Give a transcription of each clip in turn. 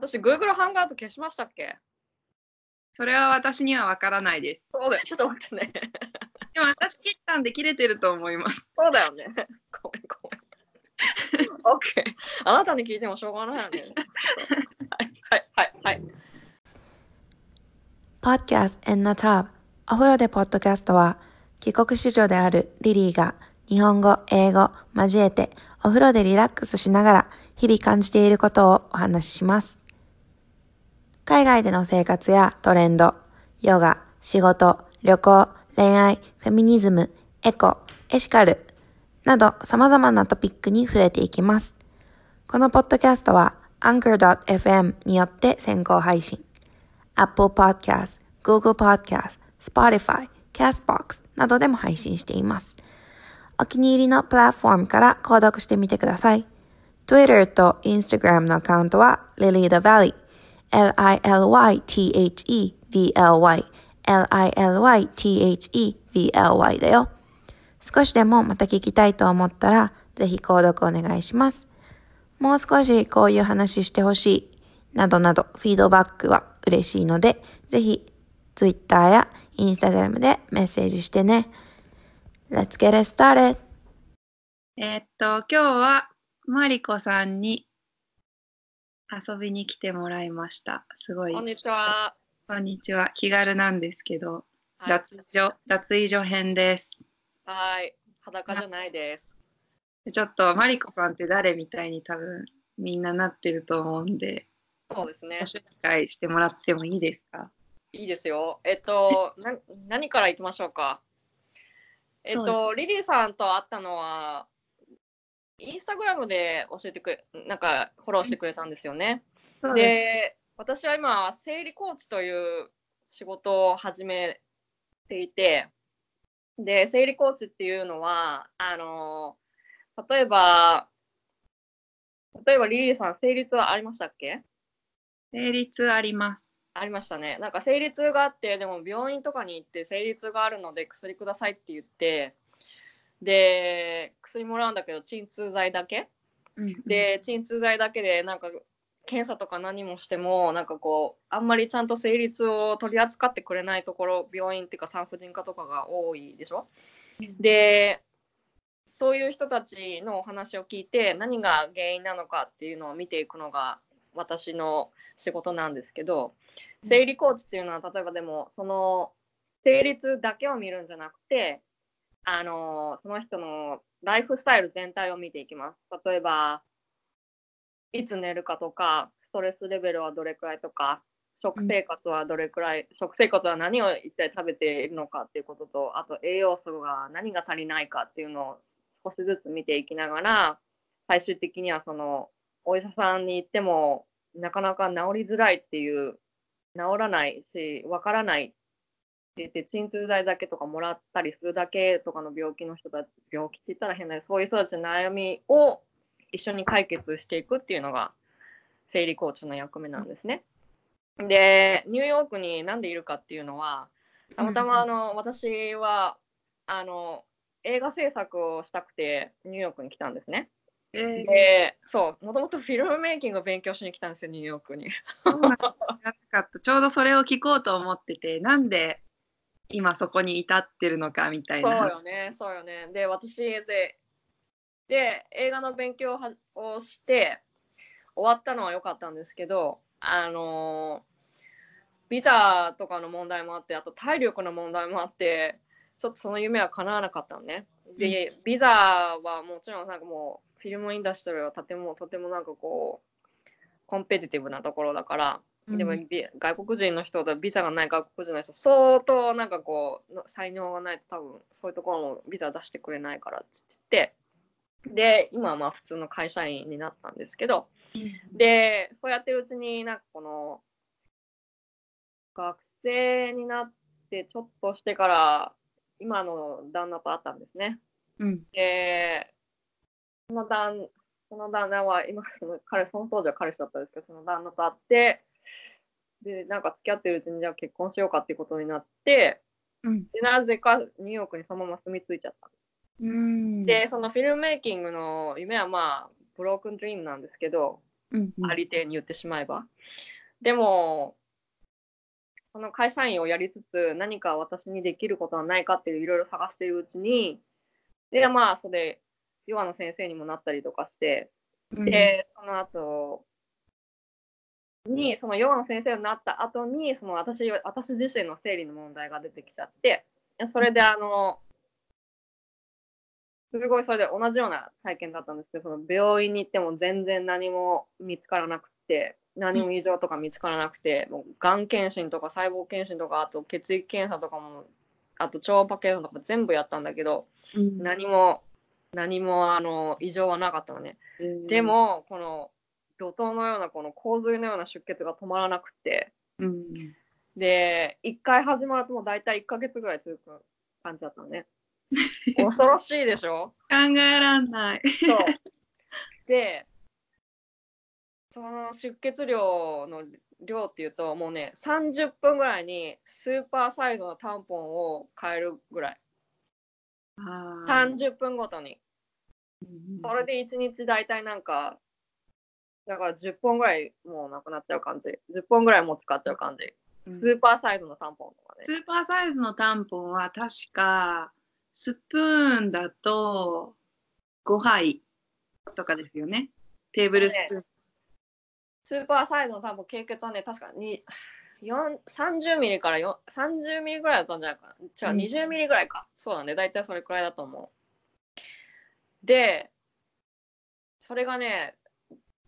私、Google ハンガート消しましたっけ？それは私にはわからないです。そうだよ、ちょっと待ってね。でも私切ったんで切れてると思います。そうだよね。ごめん、ごめん。OK。あなたに聞いてもしょうがないよね。はい、はい、はい、はい。Podcast in the Tub お風呂でポッドキャストは帰国子女であるリリーが日本語、英語交えてお風呂でリラックスしながら日々感じていることをお話しします。海外での生活やトレンド、ヨガ、仕事、旅行、恋愛、フェミニズム、エコ、エシカルなど様々なトピックに触れていきます。このポッドキャストは Anchor.fm によって先行配信。Apple Podcast、Google Podcast、Spotify、Castbox などでも配信しています。お気に入りのプラットフォームから購読してみてください。Twitter と Instagram のアカウントは Lily the Valley、L-I-L-Y-T-H-E-V-L-Y、L-I-L-Y-T-H-E-V-L-Y だよ。少しでもまた聞きたいと思ったら、ぜひ購読お願いします。もう少しこういう話してほしい、などなどフィードバックは嬉しいので、ぜひ Twitter や Instagram でメッセージしてね。Let's get it started! えっと、今日はマリコさんに遊びに来てもらいました。すごい。こんにちは。こんにちは。気軽なんですけど、はい脱衣所、脱衣所編です。はい。裸じゃないです。でちょっとマリコさんって誰みたいに多分みんななってると思うんで、そうですねご。紹介してもらってもいいですか？いいですよ。えっと、な何からいきましょうか？えっと、リリーさんと会ったのは、インスタグラムで教えてくれ、なんかフォローしてくれたんですよね。そうで、私は今、生理コーチという仕事を始めていて、で、生理コーチっていうのは、あの、例えば、例えばリリーさん、生理痛はありましたっけ？成立あります。ありましたね。なんか生理痛があって、でも病院とかに行って生理痛があるので薬くださいって言って、で、薬もらうんだけど鎮痛剤だけ。うん、で、鎮痛剤だけでなんか検査とか何もしても、なんかこう、あんまりちゃんと生理痛を取り扱ってくれないところ、病院っていうか産婦人科とかが多いでしょ。うん。で、そういう人たちのお話を聞いて、何が原因なのかっていうのを見ていくのが私の仕事なんですけど、生理コーチっていうのは、例えばでも、その生理痛だけを見るんじゃなくて、あのその人のライフスタイル全体を見ていきます。例えば、いつ寝るかとか、ストレスレベルはどれくらいとか、食生活はどれくらい、食生活は何を一体食べているのかっていうことと、あと栄養素が何が足りないかっていうのを少しずつ見ていきながら、最終的にはそのお医者さんに行ってもなかなか治りづらいっていう、治らないし、わからないって鎮痛剤だけとかもらったりするだけとかの病気の人たち、病気って言ったら変だけど、そういう人たちの悩みを一緒に解決していくっていうのが生理コーチの役目なんですね。で、ニューヨークになんでいるかっていうのは、たまたまあの、私はあの映画制作をしたくてニューヨークに来たんですね。えーで、そう、もともとフィルムメイキングを勉強しに来たんですよ、ニューヨークに。ちょうどそれを聞こうと思ってて、なんで今そこに至ってるのかみたいそうな。よね、そうよね。で、私で、で、映画の勉強をして、終わったのは良かったんですけど、あのビザとかの問題もあって、あと体力の問題もあって、ちょっとその夢は叶わなかったのね。で、ビザはもちろんなんかもう、フィルムインダストリーはとてもとてもなんかこう、コンペティティブなところだから、でもうんビ外国人の人とビザがない外国人の人相当なんかこうの才能がないと多分そういうところもビザ出してくれないからっつってで今はまあ普通の会社員になったんですけどでそうやってるうちになんかこの学生になってちょっとしてから今の旦那と会ったんですね。うん。で、その旦その旦那は、今その彼、その当時は彼氏だったんですけど、その旦那と会って、で、なんか付き合ってるうちにじゃあ結婚しようかっていうことになって、うん。でなぜかニューヨークにそのまま住み着いちゃった。うん。で、そのフィルムメイキングの夢はまあ、ブロークンドリームなんですけど、うんうん。ありていに言ってしまえば。でも、その会社員をやりつつ、何か私にできることはないかっていういろいろ探しているうちに、で、まあ、それ、ヨガの先生にもなったりとかして、うん。で、その後に、そのヨガの先生になった後に、その私、私自身の生理の問題が出てきちゃって、それであの、すごいそれで同じような体験だったんですけど、その病院に行っても全然何も見つからなくて、何も異常とか見つからなくて、もうがん検診とか細胞検診とか、あと血液検査とかも、あと超音波検査とか全部やったんだけど、うん。何も、何もあの異常はなかったのね。で、も、この怒涛のようなこの洪水のような出血が止まらなくて、うんで、1回始まるともう大体1ヶ月ぐらい続く感じだったのね。恐ろしいでしょ？考えらんない。そう。で、その出血量の量っていうと、もうね、30分ぐらいにスーパーサイズのタンポンを変えるぐらい。あー30分ごとに。うんそれで1日大体なんか、だから10本ぐらいもうなくなっちゃう感じ。10本ぐらいもう使っちゃう感じ。うんスーパーサイズのタンポンとかねス。ーパーサイズのタンポンは確かスプーンだと5杯とかですよね。テーブルスプーン。スーパーサイズのタンポン、経血はね、確かに4 30ミリから4 30ミリぐらいだったんじゃないかな。違う、うん20ミリぐらいか。そうだね、大体それくらいだと思う。で、それがね、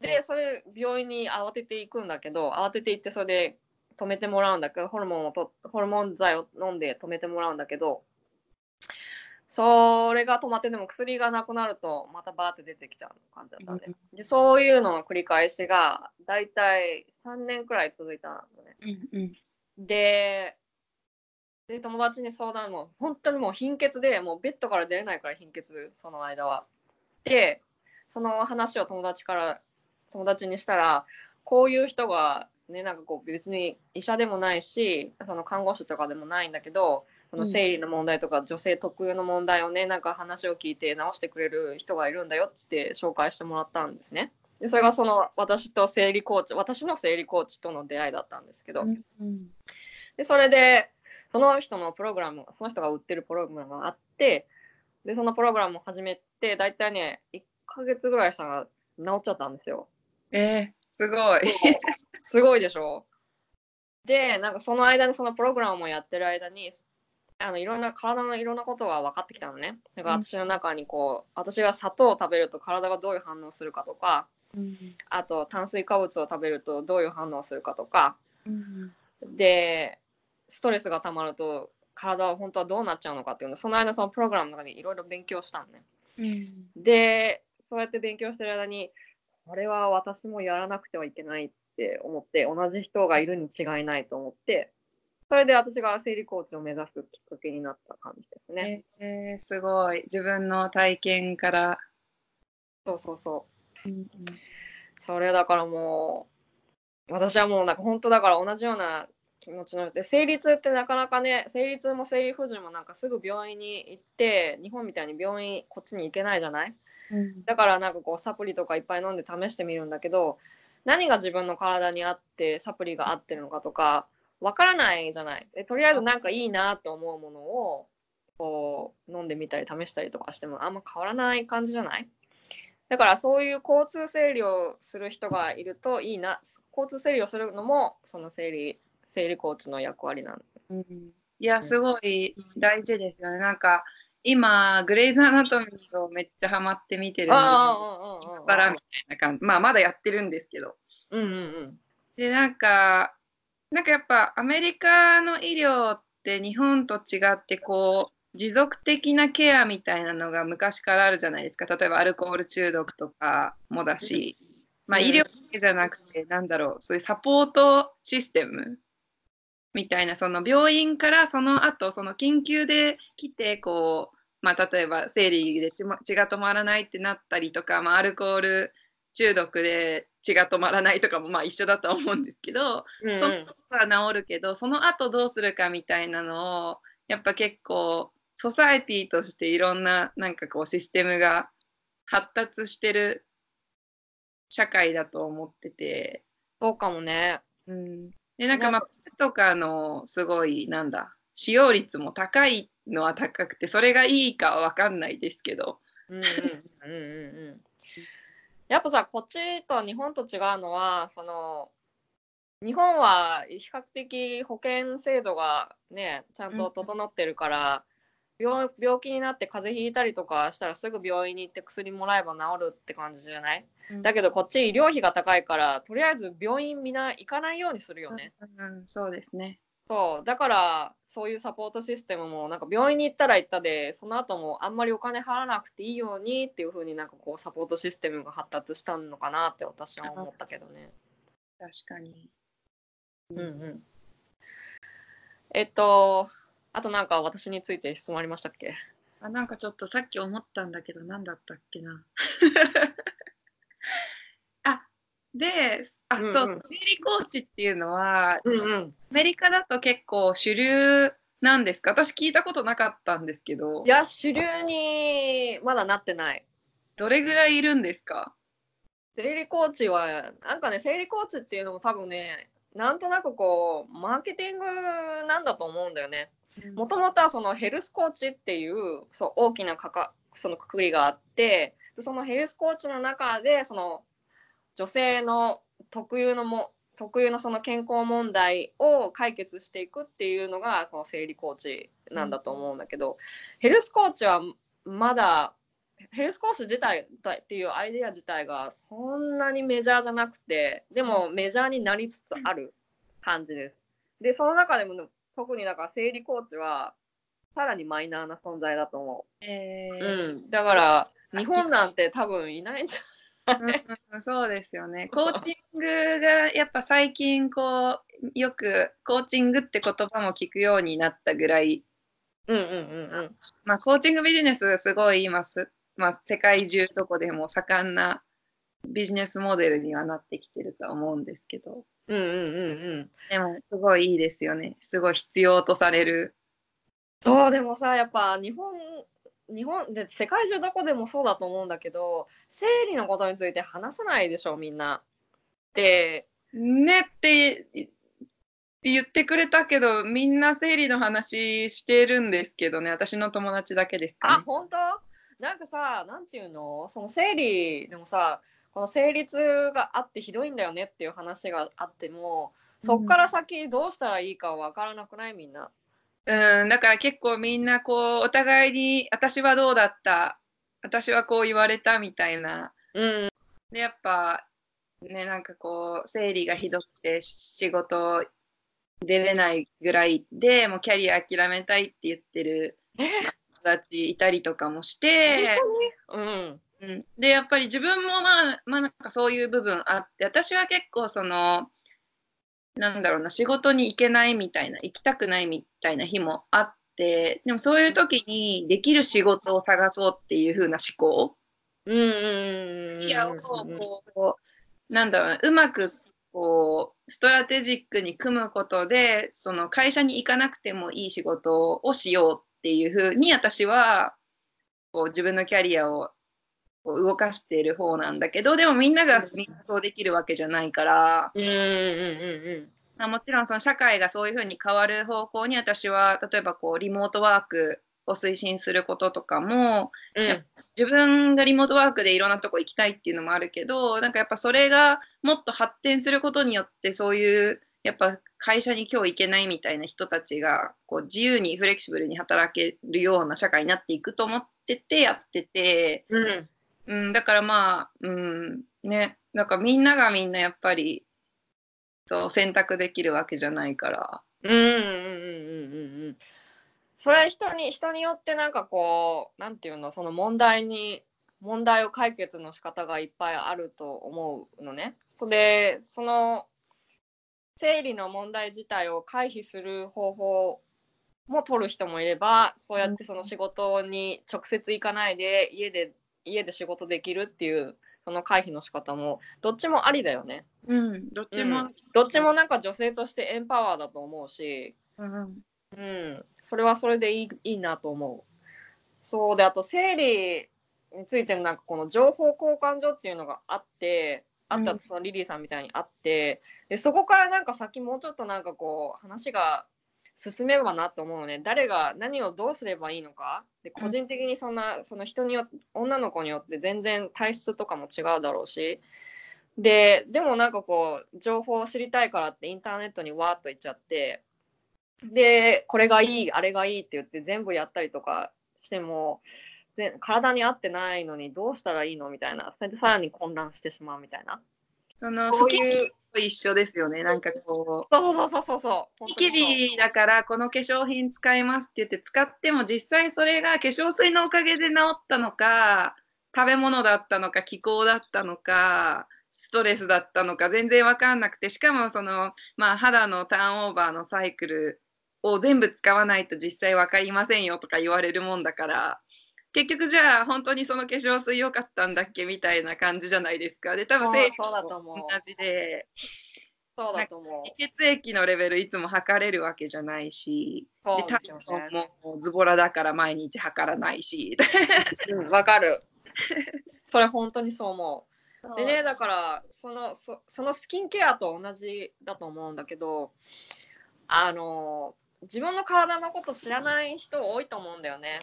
で、それ病院に慌てていくんだけど、慌てて行ってそれで止めてもらうんだけど、ホルモンをと、ホルモン剤を飲んで止めてもらうんだけど、それが止まってでも薬がなくなるとまたバーって出てきちゃう感じだったんで,、でそういうのの繰り返しが大体3年くらい続いたのね。うんうんでで友達に相談も本当にもう貧血でもうベッドから出れないから貧血その間は。でその話を友達から友達にしたらこういう人がねなんかこう別に医者でもないしその看護師とかでもないんだけどこの生理の問題とか女性特有の問題をねなんか話を聞いて直してくれる人がいるんだよっつって紹介してもらったんですね。でそれがその私と生理コーチ私の生理コーチとの出会いだったんですけど、うんでそれでその人のプログラムその人が売ってるプログラムがあってでそのプログラムを始めて大体ね1ヶ月ぐらいしたら治っちゃったんですよ。えー、すごい。すごいでしょ？でなんかその間にそのプログラムをやってる間にあのいろんな体のいろんなことが分かってきたのね。だから私の中にこう私が砂糖を食べると体がどういう反応するかとかうんあと炭水化物を食べるとどういう反応をするかとかうんでストレスがたまると体は本当はどうなっちゃうのかっていうのをその間そのプログラムの中でいろいろ勉強したのね。うんでそうやって勉強してる間にこれは私もやらなくてはいけないって思って同じ人がいるに違いないと思ってそれで私が生理コーチを目指すきっかけになった感じですね。えー、すごい。自分の体験から。そうそうそううんそれだからもう私はもうなんか本当だから同じような気持ちので生理痛ってなかなかね生理痛も生理不順もなんかすぐ病院に行って日本みたいに病院こっちに行けないじゃない？うん。だからなんかこうサプリとかいっぱい飲んで試してみるんだけど何が自分の体に合ってサプリが合ってるのかとかわからないじゃない？でとりあえずなんかいいなと思うものをこう飲んでみたり試したりとかしてもあんま変わらない感じじゃない？だからそういう交通整理をする人がいるといいな。交通整理をするのもその生理生理コーチの役割なんうんいや、すごい大事ですよね。なんか、今、グレイズ・アナトミーをめっちゃハマって見てるんで、ああバラみたいな感じ。まあ、まだやってるんですけど。うんうんうんで、なんか、なんかやっぱアメリカの医療って日本と違って、こう、持続的なケアみたいなのが昔からあるじゃないですか。例えばアルコール中毒とかもだし、まあうん医療だけじゃなくて、なんだろう、そういうサポートシステムみたいな、その病院からその後、その緊急で来て、こう、まあ例えば生理で血が止まらないってなったりとか、まあアルコール中毒で血が止まらないとかもまあ一緒だとは思うんですけど、うんうん。そのは治るけどその後どうするかみたいなのをやっぱ結構ソサエティとしていろんななんかこうシステムが発達してる社会だと思ってて、そうかもね。うん、でなんかまあとかのすごいなんだ使用率も高いのは高くてそれがいいかは分かんないですけど。やっぱさこっちと日本と違うのはその日本は比較的保険制度がねちゃんと整ってるから、病病気になって風邪ひいたりとかしたらすぐ病院に行って薬もらえば治るって感じじゃない？だけどこっち医療費が高いからとりあえず病院みんな行かないようにするよね。うん、そうですね。そうだからそういうサポートシステムもなんか病院に行ったら行ったでその後もあんまりお金払わなくていいようにっていう風になんかこうサポートシステムが発達したのかなって私は思ったけどね。確かに。うんうん。えっとあとなんか私について質問ありましたっけ？あなんかちょっとさっき思ったんだけど何だったっけな。あであ、うんうんそう生理コーチっていうのは、うんうん。アメリカだと結構主流なんですか？私聞いたことなかったんですけどいや主流にまだなってない。どれぐらいいるんですか？生理コーチはなんかね生理コーチっていうのも多分ねなんとなくこうマーケティングなんだと思うんだよね。もともとはそのヘルスコーチっていうそう大きなかかそのくくりがあってそのヘルスコーチの中でその女性の特有のも特有のその健康問題を解決していくっていうのがこの生理コーチなんだと思うんだけど、ヘルスコーチはまだヘルスコーチ自体っていうアイデア自体がそんなにメジャーじゃなくてでもメジャーになりつつある感じです。でその中でも特にだから生理コーチはさらにマイナーな存在だと思う。えーうん、だから日本なんて多分いないんじうんうんそうですよね。コーチングがやっぱ最近こうよくコーチングって言葉も聞くようになったぐらい。うんうんうんうん。まあ、コーチングビジネスすごい今す、まあ、世界中どこでも盛んなビジネスモデルにはなってきてるとは思うんですけどうんうんうんうん。でもすごいいいですよね。すごい必要とされる。そうでもさやっぱ日本日本で世界中どこでもそうだと思うんだけど生理のことについて話さないでしょみんな。でねってって言ってくれたけどみんな生理の話してるんですけどね私の友達だけですかね。あ本当？なんかさなんていうの？その生理でもさこの生理痛があってひどいんだよねっていう話があってもそっから先どうしたらいいかわからなくない？みんな。うん、だから結構みんなこうお互いに私はどうだった私はこう言われたみたいな。うん。でやっぱねなんかこう生理がひどくて仕事出れないぐらいでもうキャリア諦めたいって言ってるえ？人たちいたりとかもして、うんうん、でやっぱり自分もまあまあなんかそういう部分あって私は結構そのなんだろうな仕事に行けないみたいな行きたくないみたいな日もあってでもそういう時にできる仕事を探そうっていう風な思考。うんうんうんうんキャリアをこうなんだろうなうまくこうストラテジックに組むことでその会社に行かなくてもいい仕事をしようっていう風に私はこう自分のキャリアを動かしている方なんだけどでもみんながみん。なそうできるわけじゃないから、うんうんうんうん。まあ、もちろんその社会がそういう風に変わる方向に私は例えばこうリモートワークを推進することとかもうんうん。自分がリモートワークでいろんなとこ行きたいっていうのもあるけどなんかやっぱそれがもっと発展することによってそういうやっぱ会社に今日行けないみたいな人たちがこう自由にフレキシブルに働けるような社会になっていくと思っててやってて、うんうん、だからまあ、うん、ねなんかみんながみんなやっぱりそう選択できるわけじゃないから。うんうんうんうんうんうんそれ人に人によってなんかこうなんていうのその問題に問題を解決の仕方がいっぱいあると思うのね。それその生理の問題自体を回避する方法も取る人もいればそうやってその仕事に直接行かないで家で家で仕事できるっていうその回避の仕方もどっちもありだよね。うん、どっちも、どっちもなんか女性としてエンパワーだと思うし、うんうん、それはそれでいいいいなと思う。そうであと生理についてのなんかこの情報交換所っていうのがあって会ったそのリリーさんみたいに会って、でそこからなんか先もうちょっとなんかこう話が進めばなと思うのね。誰が何をどうすればいいのか。で個人的にそんなその人によって女の子によって全然体質とかも違うだろうし。ででもなんかこう情報を知りたいからってインターネットにわーっと行っちゃって。でこれがいいあれがいいって言って全部やったりとかしてもぜ体に合ってないのにどうしたらいいのみたいな。それでさらに混乱してしまうみたいなそのこうスキニいうと一緒ですよね。なんかこう。そうそうそうそうそうニキビだからこの化粧品使いますって言って使っても実際それが化粧水のおかげで治ったのか食べ物だったのか気候だったのかストレスだったのか全然わかんなくてしかもその、まあ、肌のターンオーバーのサイクルを全部使わないと実際わかりませんよとか言われるもんだから結局じゃあ本当にその化粧水良かったんだっけみたいな感じじゃないですか。で多分そう生理そうだと思う。も同じで。そうだと思う。血液のレベルいつも測れるわけじゃないし。で、体ね。温もズボラだから毎日測らないし。うんわかる。それ本当にそう思う。でねだからそのそそのスキンケアと同じだと思うんだけどあの自分の体のこと知らない人多いと思うんだよね。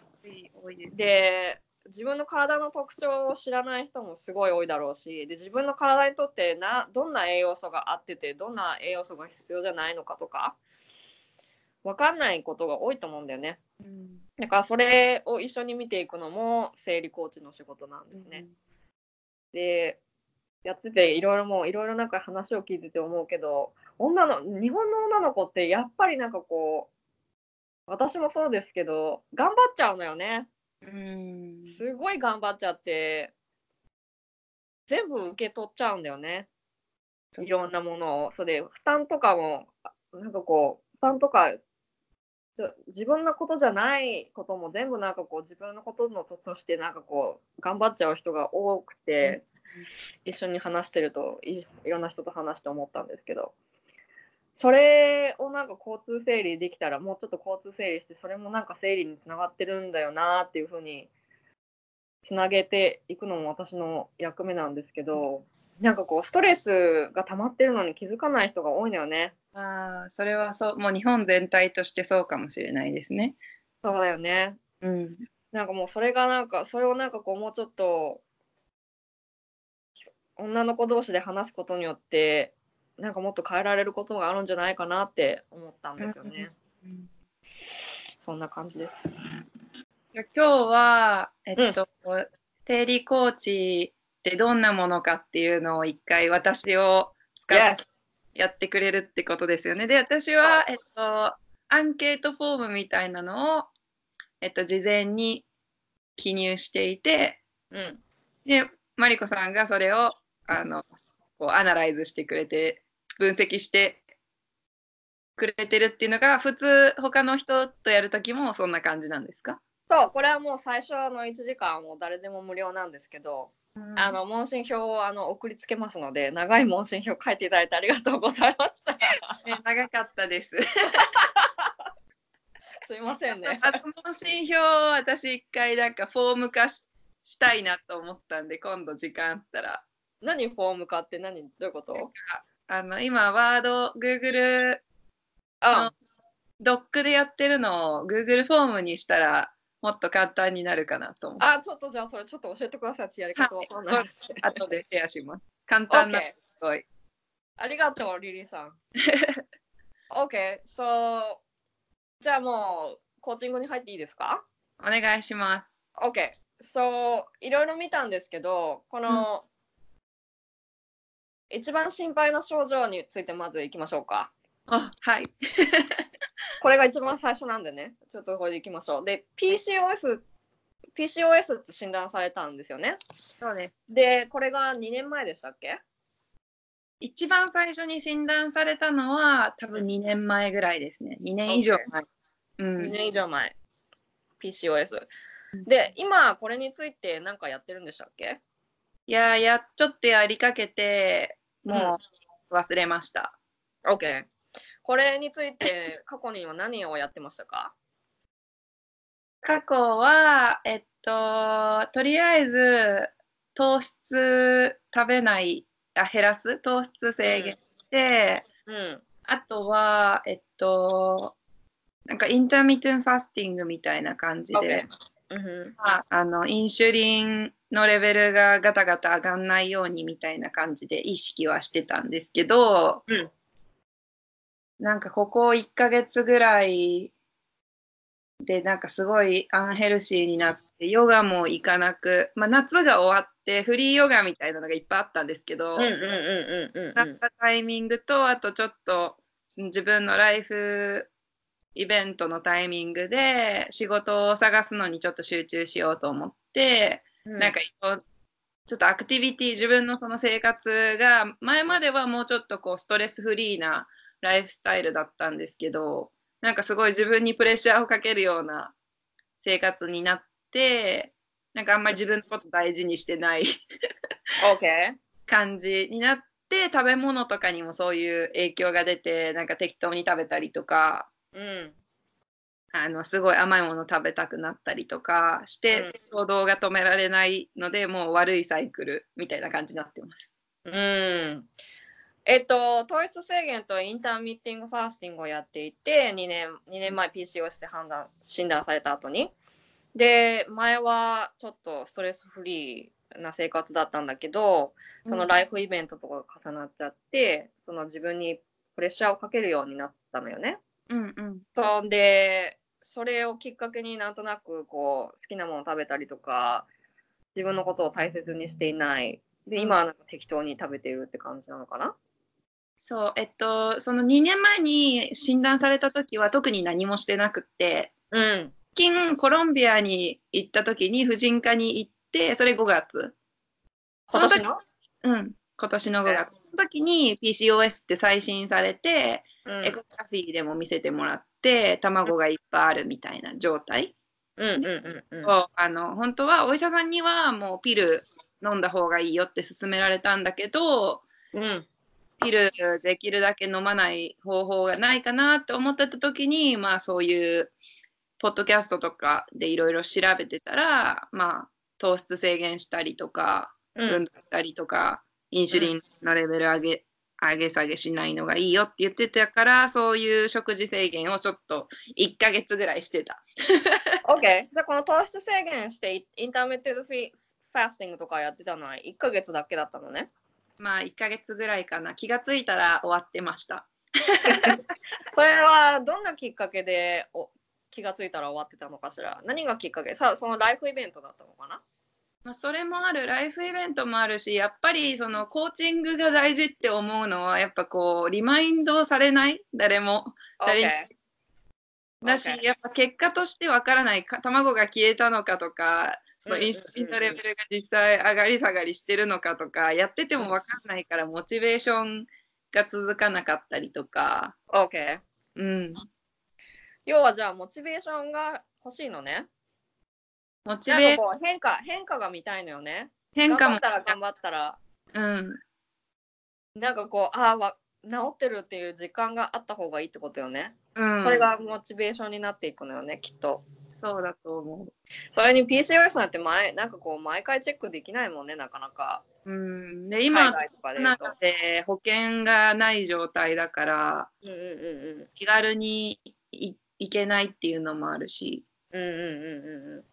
で自分の体の特徴を知らない人もすごい多いだろうしで自分の体にとってなどんな栄養素が合っててどんな栄養素が必要じゃないのかとか分かんないことが多いと思うんだよね。うんだからそれを一緒に見ていくのも生理コーチの仕事なんですね。でやってていろいろもういろいろなんか話を聞いてて思うけど女の日本の女の子ってやっぱりなんかこう私もそうですけど頑張っちゃうのよね。うん。すごい頑張っちゃって全部受け取っちゃうんだよね。いろんなものを。それで負担とかもあなんかこう負担とか自分のことじゃないことも全部なんかこう自分のことのととしてなんかこう頑張っちゃう人が多くて、一緒に話してるといいろんな人と話して思ったんですけどそれをなんか交通整理できたらもうちょっと交通整理してそれもなんか整理につながってるんだよなっていうふうにつなげていくのも私の役目なんですけどなんかこうストレスが溜まってるのに気づかない人が多いのよね。ああそれはそうもう日本全体としてそうかもしれないですね。そうだよね。うんなんかもうそれがなんかそれをなんかこうもうちょっと女の子同士で話すことによってなんかもっと変えられることがあるんじゃないかなって思ったんですよね。そんな感じです。じゃあ今日は、えっと、生理コーチってどんなものかっていうのを一回私を使ってやってくれるってことですよね。で、私は、えっと、アンケートフォームみたいなのを、えっと、事前に記入していて、うん。で、マリコさんがそれを、あの、こう、アナライズしてくれて、分析してくれてるっていうのが、普通、他の人とやるときもそんな感じなんですか？そうこれはもう最初の1時間はもう誰でも無料なんですけど、あの問診票をあの送りつけますので長い問診票書いていただいてありがとうございました。ね 長かったです。すいませんね。あの問診票を私一回なんかフォーム化ししたいなと思ったんで今度時間あったら何フォームかって何？どういうこと？あの今ワード Google あドックでやってるのを Google フォームにしたらもっと簡単になるかなと思ってあちょっとじゃあそれちょっと教えてください。やり方わかんないです。後でシェアします。簡単な OK すごい。ありがとう、リリーさん。OK、so じゃあもうコーチングに入っていいですか？お願いします。?OK、so いろいろ見たんですけど、この、一番心配な症状についてまずいきましょうか。あはい。これが一番最初なんでね、ちょっとこれでいきましょう。で、PCOS、PCOS って診断されたんですよね。そうです。で、これが2年前でしたっけ？一番最初に診断されたのは多分2年前ぐらいですね。2年以上前。う ?2 ん、年以上前。PCOS うん。で、今これについて何かやってるんでしたっけ？いややっちょっとやりかけてもう忘れました。OK。これについて 過去には何をやってましたか？過去はえっととりあえず糖質食べないあ減らす？糖質制限して、うん。あとはえっとなんかインターミテンファスティングみたいな感じで、OK うんまあ、あのインシュリンのレベルがガタガタ上がんないようにみたいな感じで意識はしてたんですけど、うん。なんかここ1ヶ月ぐらいでなんかすごいアンヘルシーになってヨガも行かなく、まあ、夏が終わってフリーヨガみたいなのがいっぱいあったんですけど、なったタイミングとあとちょっと自分のライフイベントのタイミングで仕事を探すのにちょっと集中しようと思って、うん。なんかちょっとアクティビティ自分のその生活が前まではもうちょっとこうストレスフリーなライフスタイルだったんですけどなんかすごい自分にプレッシャーをかけるような生活になってなんかあんまり自分のこと大事にしてない OK。感じになって食べ物とかにもそういう影響が出てなんか適当に食べたりとかうん。あのすごい甘いもの食べたくなったりとかして、うん衝動が止められないのでもう悪いサイクルみたいな感じになってます。うん。えっと、糖質制限とインターミッティングファースティングをやっていて、2年 ,2 年前 PCOS で判断診断された後に。で、前はちょっとストレスフリーな生活だったんだけど、そのライフイベントとかが重なっちゃって、その自分にプレッシャーをかけるようになったのよね。うんうんそんで、それをきっかけになんとなくこう好きなものを食べたりとか、自分のことを大切にしていない。で、今はなんか適当に食べているって感じなのかな？そうえっとその2年前に診断された時は特に何もしてなくって。うん。最近コロンビアに行った時に婦人科に行ってそれ5月。今年の？うん今年の5月。その時に PCOS って再診されて、うんエコグラフィーでも見せてもらって卵がいっぱいあるみたいな状態うんうんうんうん。を、あの本当はお医者さんにはもうピル飲んだ方がいいよって勧められたんだけどうん。ピルできるだけ飲まない方法がないかなって思ってた時にまあそういうポッドキャストとかでいろいろ調べてたらまあ糖質制限したりとかうん運動したりとか、インシュリンのレベル上げ上げ下げしないのがいいよって言ってたからそういう食事制限をちょっと1ヶ月ぐらいしてた。OK。じゃあこの糖質制限して intermittent fasting とかやってたのは1ヶ月だけだったのね。まあ1ヶ月ぐらいかな気がついたら終わってました。それはどんなきっかけでお気がついたら終わってたのかしら？何がきっかけ？さそのライフイベントだったのかな？まあ、それもあるライフイベントもあるしやっぱりそのコーチングが大事って思うのはやっぱこうリマインドされない？誰も ?OK だし、OK やっぱ結果としてわからないか卵が消えたのかとかそのインシュリンのレベルが実際上がり下がりしてるのかとかやっててもわかんないからモチベーションが続かなかったりとか、OK。うん、要はじゃあモチベーションが欲しいのね。モチベーなんかこう変化変化が見たいのよね。変化も頑張ったら頑張ったらうん、なんかこうああわ治ってるっていう時間があった方がいいってことよね。うん、それがモチベーションになっていくのよねきっと。そうだと思う。それに PCOS なんて前なんかこう毎回チェックできないもんねなかなか。うん、で海今外とかで保険がない状態だからうんうんうん気軽にい行けないっていうのもあるし、うんうんうんうんうん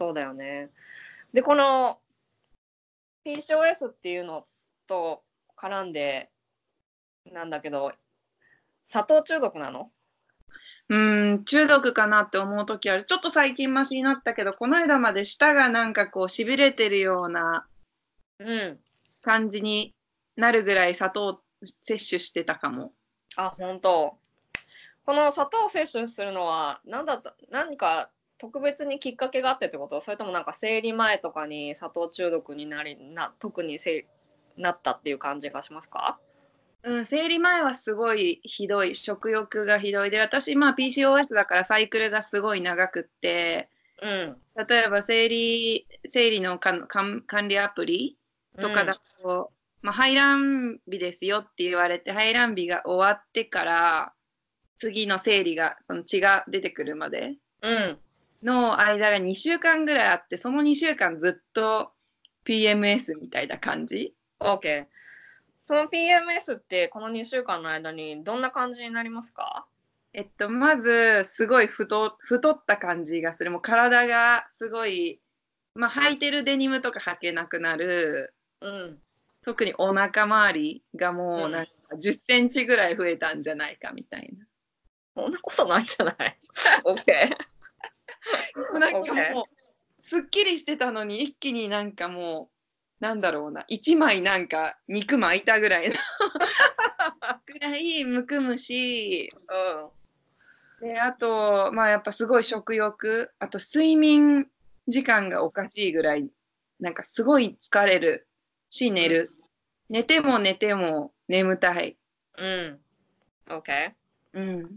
そうだよね。でこの PCOS っていうのと絡んでなんだけど砂糖中毒なの？うん、中毒かなって思う時ある。ちょっと最近マシになったけど、この間まで舌がなんかこうしびれてるようなうん。感じになるぐらい砂糖を摂取してたかも。あ本当。この砂糖を摂取するのは何だった何か特別にきっかけがあってってこと？それともなんか生理前とかに砂糖中毒になりな特にせなったっていう感じがしますか？うん、生理前はすごいひどい、食欲がひどい。で、私、まあ PCOS だからサイクルがすごい長くって、うん。例えば生理生理のか管管理アプリとかだと、まあ、排卵日ですよって言われて排卵日が終わってから次の生理がその血が出てくるまで。うん。の間が2週間ぐらいあってその2週間ずっと PMS みたいな感じ？OK。その PMS ってこの2週間の間にどんな感じになりますか？えっと、まず、すごい太太った感じがする。もう体がすごい、まあ、履いてるデニムとか履けなくなる。うん。特にお腹周りがもううんなんか10センチぐらい増えたんじゃないかみたいそんなことないじゃない ?OK。な。なんかもう、すっきりしてたのに一気になんかもう、なんだろうな、1枚なんか肉巻いたぐらいのぐらいむくむし、で、あと、まあやっぱすごい食欲、あと睡眠時間がおかしいぐらい、なんかすごい疲れるし、寝る。寝ても寝ても眠たい。うん。うん。OK。うん。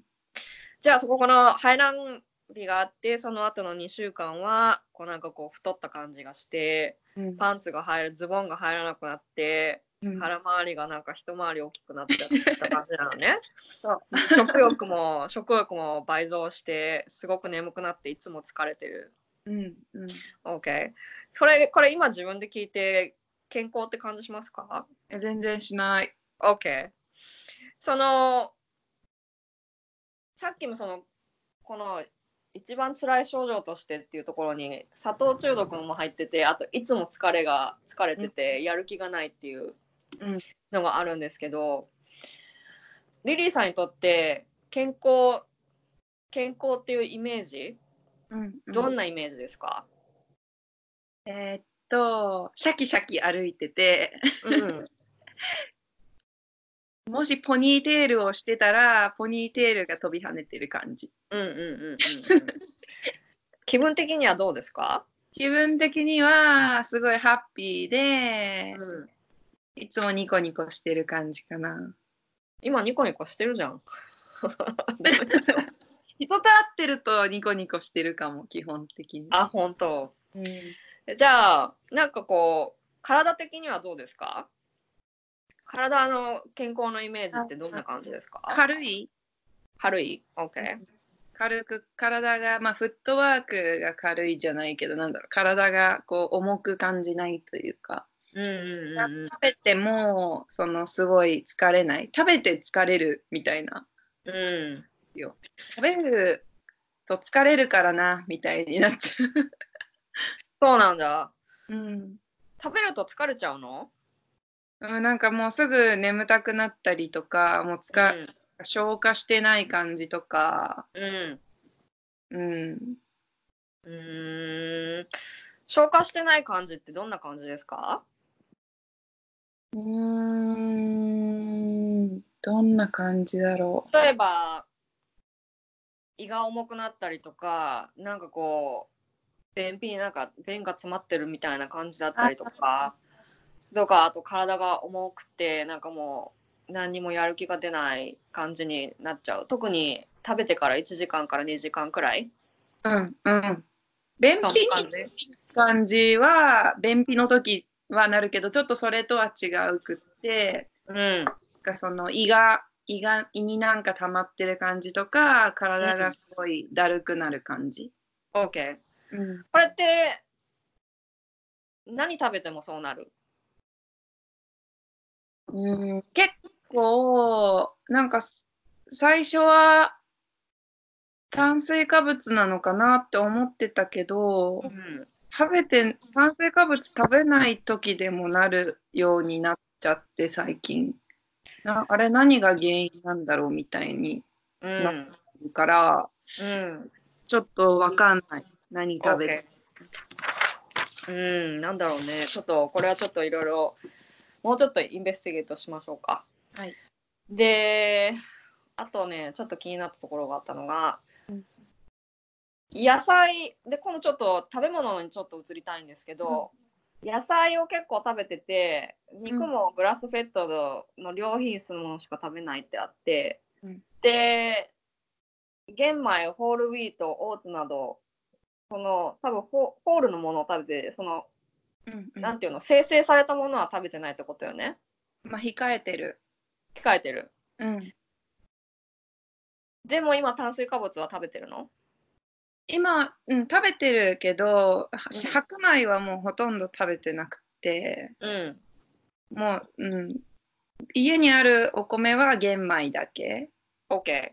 じゃあそここの排卵日があってその後の2週間はこうなんかこう太った感じがしてうん。パンツが入るズボンが入らなくなってうん。腹周りがなんか一回り大きくなっちゃった感じなのね。そう。食欲も食欲も倍増してすごく眠くなっていつも疲れてる。うんうん、OK これこれ今自分で聞いて健康って感じしますか？え全然しない。OK そのさっきもそのこの一番辛い症状としてっていうところに砂糖中毒も入っててあといつも疲れが疲れててやる気がないっていううん。のがあるんですけど、リリーさんにとって健康健康っていうイメージうんうん。どんなイメージですか、えーっと、シャキシャキ歩いてて、うん もしポニーテールをしてたら、ポニーテールが飛び跳ねてる感じ。うんうんうんうんうん気分的にはどうですか、気分的にはすごいハッピーで、うん、いつもニコニコしてる感じかな。今ニコニコしてるじゃん。人と会ってるとニコニコしてるかも、基本的に。あ本当うんじゃあなんかこう体的にはどうですか？体の健康のイメージってどんな感じですか？軽い軽い ?OK。軽く体が、まあ、フットワークが軽いじゃないけど、なんだろう、体がこう重く感じないというか、うんうんうん食べても、そのすごい疲れない。食べて疲れるみたいな。うん。うん。食べると疲れるからな、みたいになっちゃそうなんだ。う。うん。食べると疲れちゃうの？うん、なんかもうすぐ眠たくなったりとか、もうつか、消化してない感じとか、うん。うん。うん。消化してない感じってどんな感じですか？うーん、どんな感じだろ例えば胃が重くなったりとかなんかこう便秘になんか便が詰まってるみたいな感じだったりとかとかあと体が重くてなんかもう何にもやる気が出ない感じになっちゃう特に食べてから1時間から2時間くらいう。うん、うん。便秘にな感じは、便秘の時はなるけど、ちょっとそれとは違うくって、うんなその胃が、胃が、胃になんか溜まってる感じとか、体がすごいだるくなる感じ。OK うん。これって何食べてもそうなる？うん、結構、なんか最初は炭水化物なのかなって思ってたけど、うん食べて、炭水化物食べない時でもなるようになっちゃって、最近。なあれ何が原因なんだろうみたいにうんなるから、うんちょっとわかんない。何食べて。OK うん、なんだろうね。ちょっと、これはちょっといろいろ、もうちょっとインベスティゲートしましょうか。はい。で、あとね、ちょっと気になったところがあったのが、うん野菜、で、今度ちょっと食べ物にちょっと移りたいんですけど、野菜を結構食べてて、肉もグラスフェッドの良品質のものしか食べないってあって、うんで、玄米、ホールウィート、オーツなど、その多分ホホールのものを食べて、その、うんうんなんていうの、生成されたものは食べてないってことよね。まあ、控えてる。控えてる。うん。でも今、炭水化物は食べてるの？今、うん、食べてるけど、白米はもうほとんど食べてなくて、うん。もう、うん、家にあるお米は玄米だけ。OK。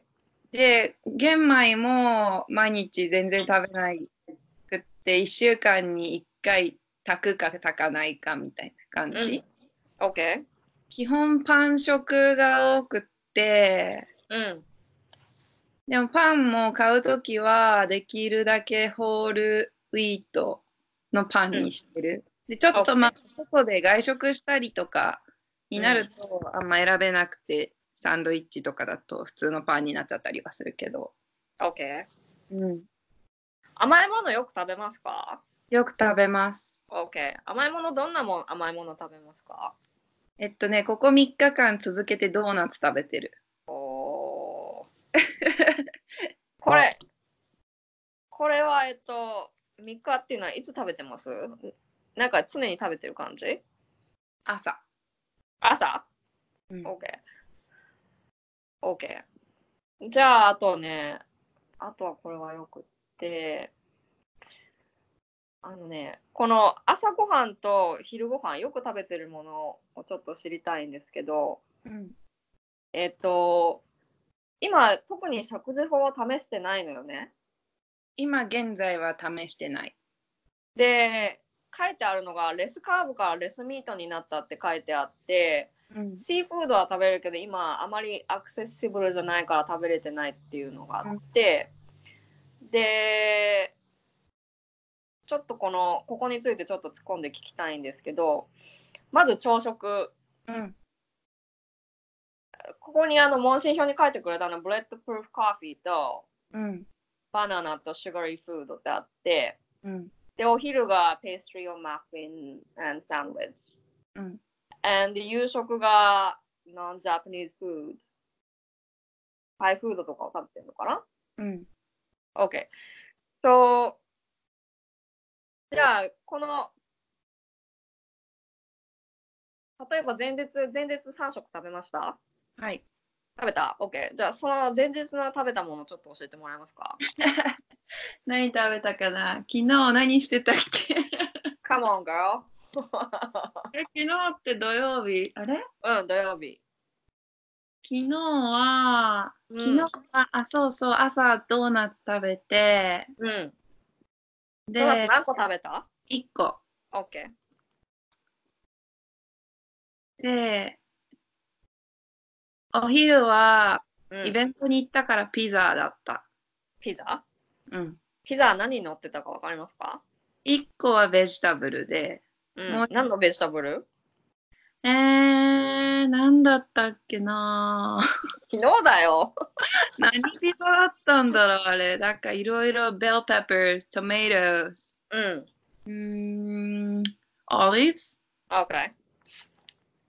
で、玄米も毎日全然食べないくって、1週間に1回炊くか炊かないかみたいな感じ。OK。基本パン食が多くって、うん。でもパンも買うときはできるだけホールウィートのパンにしてる。でちょっとまあ外で外食したりとかになるとあんま選べなくて、サンドイッチとかだと普通のパンになっちゃったりはするけど。OK。うん、甘いものよく食べますか？よく食べます。?OK。甘いものどんなもん甘いもの食べますか？えっとね、ここ3日間続けてドーナツ食べてる。おーこれ、これはえっと、3日っていうのはいつ食べてます？なんか常に食べてる感じ？朝。朝？うん ?OK。OK。じゃあ、あとね、あとはこれはよくって、あのね、この朝ごはんと昼ごはんよく食べてるものをちょっと知りたいんですけど、うんえっと、今、特に食事法を試してないのよね？今現在は試してない。で、書いてあるのが、 less carb から less meat になったって書いてあって、うんシーフードは食べれるけど、今、あまり accessible じゃないから食べれてないっていうのがあって、で、ちょっとこの、ここについてちょっと突っ込んで聞きたいんですけど、まず朝食、うんここにあの問診票に書いてくれたの、 bulletproof coffee とうんバナナとシュガリーフードってあって、うんで、お昼がペーストリーをマフィンサンドイッチ。うん and 夕食が non-Japanese food。タイフードとかを食べてるのかな？うん ?OK。So, じゃあ、この、例えば前日、前日3食食べました？はい。食べた ?OK。じゃあ、その前日の食べたものちょっと教えてもらえますか？何食べたかな？昨日何してたっけ ?Come on, girl. え昨日って土曜日？あれ？うん、土曜日。昨日は、うん昨日は、あ、そうそう、朝ドーナツ食べて、うん。で何個食べた？1個。?OK。で、お昼はうんイベントに行ったからピザだった。ピザ？うん。ピザ何乗ってたかわかりますか？1個はベジタブルで、うんもう何のベジタブル？えー、なんだったっけな昨日だよ。何ピザだったんだろうあれ。なんかいろいろベルペッパー、トマトス、うん。うーん、オリーブス OK。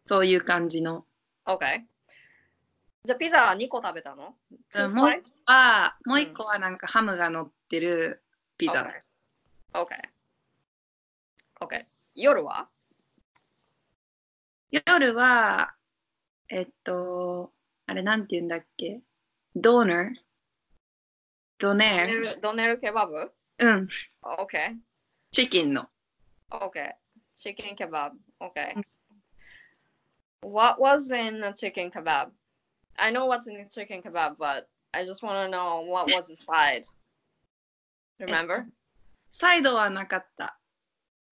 そういう感じの。OK。じゃあピザ2個食べたの？うんもう一個は、もう一個はなんかハムが乗ってるピザ。OK。OK。夜は？夜は、えっと、あれなんて言うんだっけドーナードドネルドネルケバブうん、?OK。チキンの。OK。Chicken kebab. OK. What was in the chicken kebab? I know what's in the chicken kebab, but I just want to know what was the side. Remember? サイドはなかった。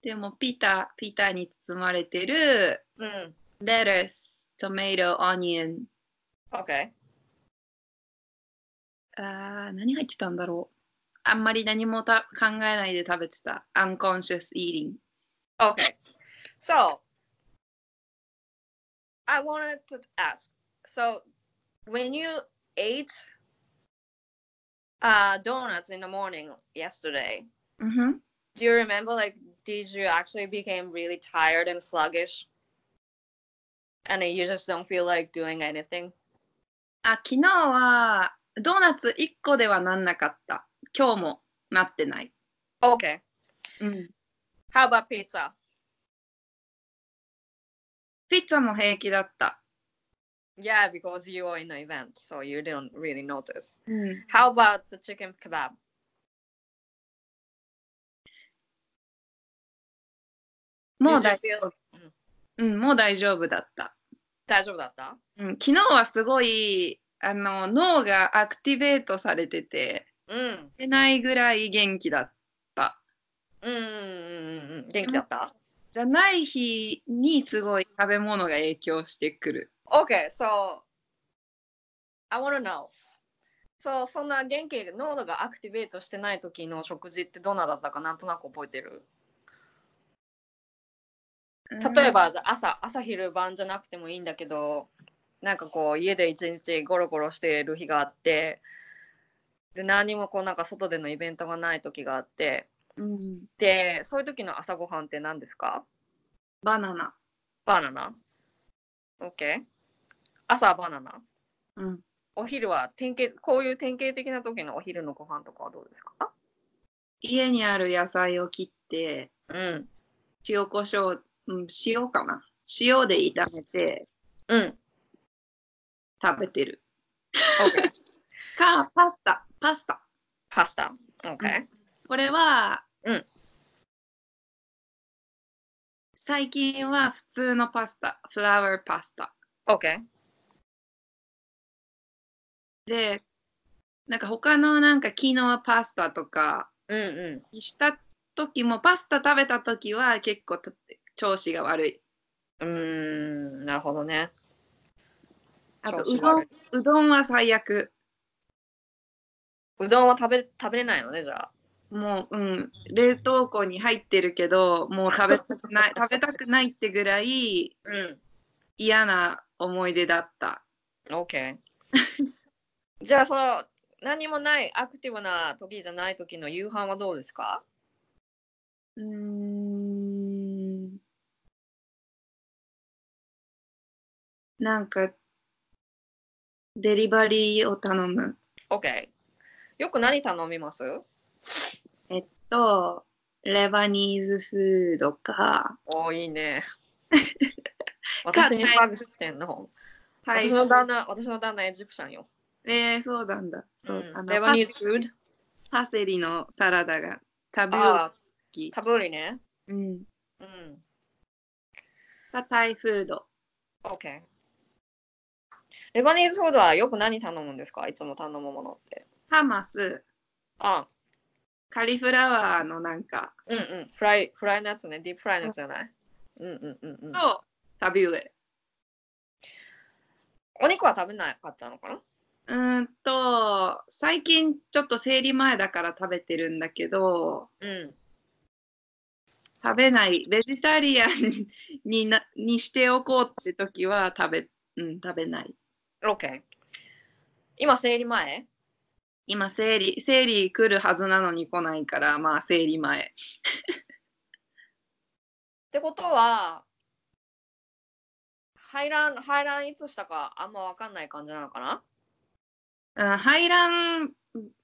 でもピタ、ピタに包まれてる うん。レタス、トマト、オニオン。 OK。あー何入ってたんだろうあんまり何もた考えないで食べてた。unconscious eating。 Okay. So, I wanted to ask. So, when you ate uh, donuts in the morning yesterday, うんふん do you remember like did you actually became really tired and sluggish? And you just don't feel like doing anything? あ、昨日はドーナツ1個ではなんなかった。今日もなってない。Okay. うん。How about pizza? ピッツァも平気だった。Yeah, because you were in the event, so you didn't really notice. うん。How about the chicken kebab? もう大 you feel- うん、もう大丈夫だった。大丈夫だった？うん、昨日はすごいあの脳がアクティベートされててうん。出ないぐらい元気だった。うんうんうんうんうん。元気だった？じゃない日にすごい食べ物が影響してくる。?OK, so I wanna know. そう、そんな元気、脳がアクティベートしてない時の食事ってどんなだったかなんとなく覚えてる？例えば朝、朝昼晩じゃなくてもいいんだけど、なんかこう家で一日ゴロゴロしている日があって、で何もこうなんか外でのイベントがない時があって、うん、で、そういう時の朝ごはんって何ですか？バナナ。バナナ ?OK。朝はバナナうん、お昼は典型、こういう典型的な時のお昼のご飯とかはどうですか？家にある野菜を切ってうん。塩コショウ、うん、塩かな塩で炒めてうん。食べてる。OK。かパスタパスタ。パスタ。OK。これは、うん最近は普通のパスタフラワーパスタ。OK。でなんか他のなんかキノアパスタとかうんうにした時もパスタ食べた時は結構と調子が悪い。ん。うーん。なるほどね。あとうどんうどんは最悪。うどんは食べ食べれないのね、じゃあ。もう、うん、冷凍庫に入ってるけどもう食べたくない 食べたくないってぐらいうん。嫌な思い出だった。OK。じゃあ、その、何もないアクティブな時じゃない時の夕飯はどうですか？うーんなんかデリバリーを頼む。?OK。よく何頼みます？えっと、レバニーズフードか、おーいいね。か 私にサービスしてんの？はい私、の旦那、私の旦那エジプシャンよ。えー、そうなんだ。そううんあのレバニーズフード？パセリのサラダが食べるあきー、タブリね。うん。うん。がタイフード。OK。レバニーズフードはよく何頼むんですか？いつも頼むものって。ハマス、あ、カリフラワーのなんかうんうん。フライ、フライのやつね。ディープフライのやつじゃない？うんうんうんうん。とタビウエ。お肉は食べなかったのかな？うーんと、最近ちょっと生理前だから食べてるんだけど、うん。食べない、ベジタリアンになにしておこうって時は食べ、うん、食べない。OK。今、生理前？今生理、生理来るはずなのに来ないから、まあ生理前。ってことは、排卵、排卵いつしたかあんまわかんない感じなのかな？うん、排卵、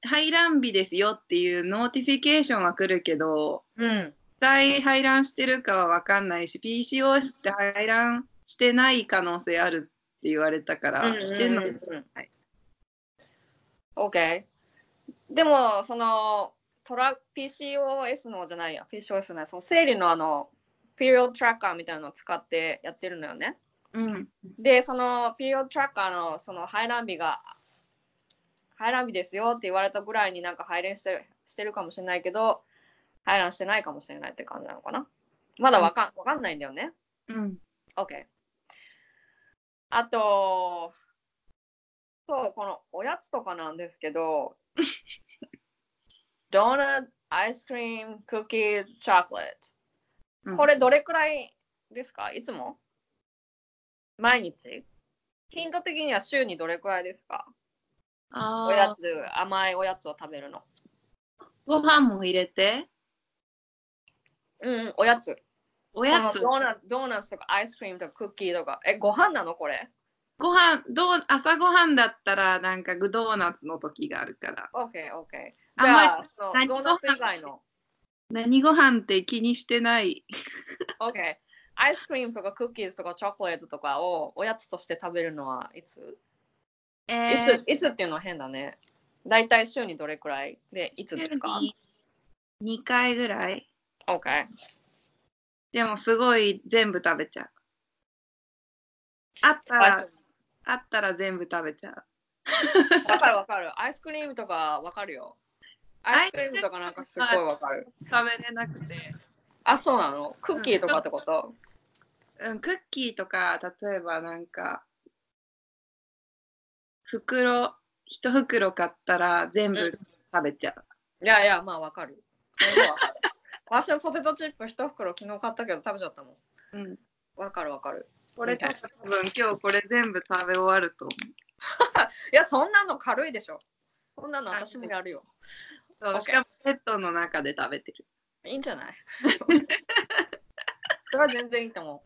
排卵日ですよっていう notification は来るけど、うん。実際排卵してるかは分かんないし PCOS って排卵してない可能性あるって言われたから、してんの、はい OK。でも、その、トラ PCOS のじゃないや、PCOS のその生理のあの、ピリオドトラッカーみたいなのを使ってやってるのよね。うんで、そのピリオドトラッカーのその排卵日が、排卵日ですよって言われたぐらいになんか排卵してるしてるかもしれないけど、排卵してないかもしれないって感じなのかな。まだわかんわかんないんだよね。うん、OK。あと、そう、このおやつとかなんですけど、ドーナツ、アイスクリーム、クッキー、チョコレート。これどれくらいですか？いつも？毎日？頻度的には週にどれくらいですか？あおやーつ、甘いおやつを食べるの。ご飯も入れてうん、うん、おやつ。おやつドーナツドーナツとかアイスクリームとかクッキーとか。え、ご飯なのこれ？ご飯どう朝ごはんだったらなんかグドーナツの時があるから ?OK、OK。じあんまりゃあ、その何ドーナツ以外の。何ご飯って気にしてない OK。アイスクリームとかクッキーとかチョコレートとかをおやつとして食べるのはいつ、えいついつっていうのは変だね。だいたい週にどれくらい？でいつですか？2回ぐらい ?OK。でもすごい全部食べちゃう。あったらあったら全部食べちゃう。わかるわかる。アイスクリームとかわかるよ。アイスクリームとかなんかすごいわかる。食べれなくて、あ、そうなの？クッキーとかってこと？うん、クッキーとか例えばなんか袋一袋買ったら全部うん食べちゃう、いやいや、まあわかる。かる私はポテトチップ一袋昨日買ったけど食べちゃったもん。うん、わかるわかる。これ多分今日これ全部食べ終わると思 いや、そんなの軽いでしょ。そんなの私もやるよ。しかもペットの中で食べてるいいんじゃない？それは全然いいと思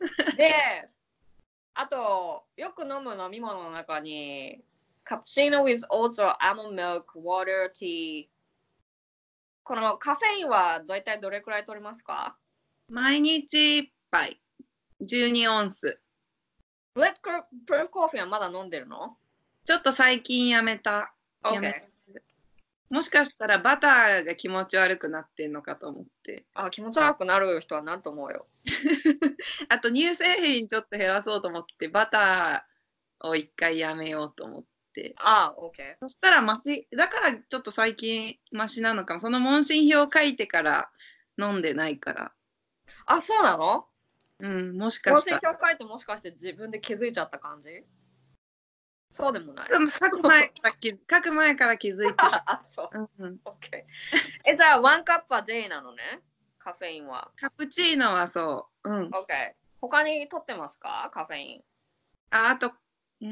う。で、あと、よく飲む飲み物の中に、カプチーノ with oat or almond milk, water, tea。このカフェインは大体どれくらい取りますか？毎日一杯。12オンス。 bulletproof coffee はまだ飲んでるの？ちょっと最近やめた。やめ。もしかしたらバターが気持ち悪くなってんのかと思って。あ、気持ち悪くなる人はなると思うよ。あと乳製品ちょっと減らそうと思ってバターを一回やめようと思ってあ、OK。そしたらマシだからちょっと最近マシなのかもその問診票書いてから飲んでないからあ、そうなの？うんもしか問したら診票書いてもしかして自分で気づいちゃった感じ？そうでもない。うん書く前から気 書く前から気づいてる、あ、そう。うんうん、OK。え、じゃあ、ワンカップはデイなのね？カフェインは。カプチーノはそううん OK。他に取ってますか？カフェイン。ああとうー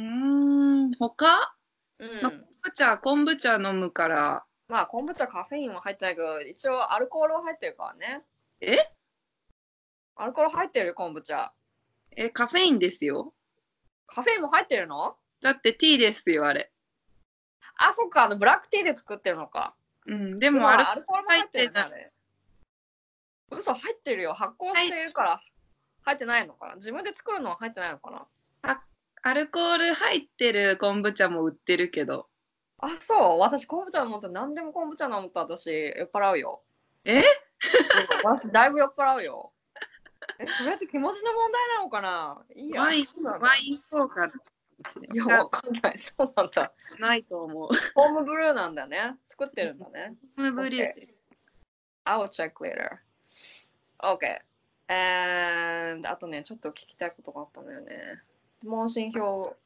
ん他？うん。ま昆布茶昆布茶飲むからまあ、昆布茶カフェインは入ってないけど、一応アルコールは入ってるからね。え？アルコール入ってる昆布茶。えカフェインですよカフェインも入ってるの？だってティーですよあれあ、そっか。あのブラックティーで作ってるのか。うんででもアルコールも入ってるんだね。嘘、入ってるよ。発酵しているから入ってないのかな？自分で作るのは入ってないのかな？アルコール入ってる昆布茶も売ってるけどあ、そう。私、昆布茶飲むと何でも昆布茶飲むと私、酔っ払うよ。え？私、だいぶ酔っ払うよ。え、それって気持ちの問題なのかな？いいや。ワインワイン効果いや、わかんない。そうなんだ。ないと思うホームブルーなんだね。作ってるんだね。ホームブリュー. I'll check later. OK. And あとね、ちょっと聞きたいことがあったのよね。問診票。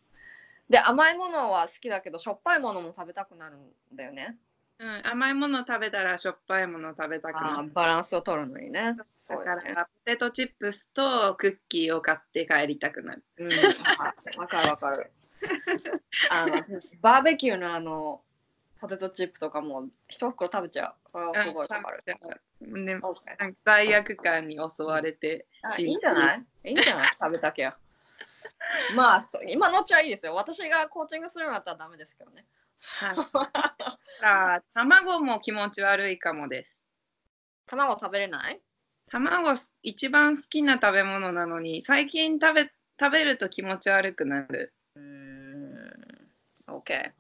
で、甘いものは好きだけど、しょっぱいものも食べたくなるんだよね。うん、甘いもの食べたらしょっぱいもの食べたくなるバランスを取るのにね。そだかうよね。らポテトチップスとクッキーを買って帰りたくなるうん、わかるわかる。あのバーベキューのあのポテトチップとかも一袋食べちゃう。これはすごいわかる。で OK なんか罪悪感に襲われてあいいんじゃない？いいんじゃない？食べたけや。まあ、今のうちはいいですよ。私がコーチングするんだったらダメですけどね。はいあー卵も気持ち悪いかもです卵食べれない？卵一番好きな食べ物なのに最近食べ食べると気持ち悪くなるうーん。OK。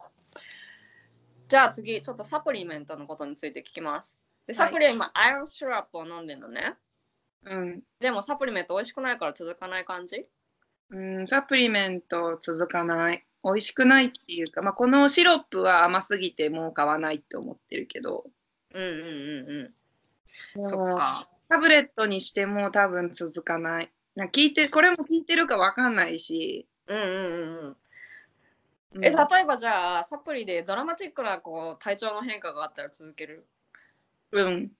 じゃあ次、ちょっとサプリメントのことについて聞きます。でサプリは今、アイロンシロップを飲んでるのね。うん、でもサプリメント美味しくないから続かない感じ？うん、サプリメント続かない美味しくないっていうか、まあ、このシロップは甘すぎてもう買わないって思ってるけどうんうんうんうん。そっか。タブレットにしても多分続かないな聞いてこれも聞いてるかわかんないし、うんうんうんうん。うんえ、例えばじゃあ、サプリでドラマチックなこう体調の変化があったら続ける？うん、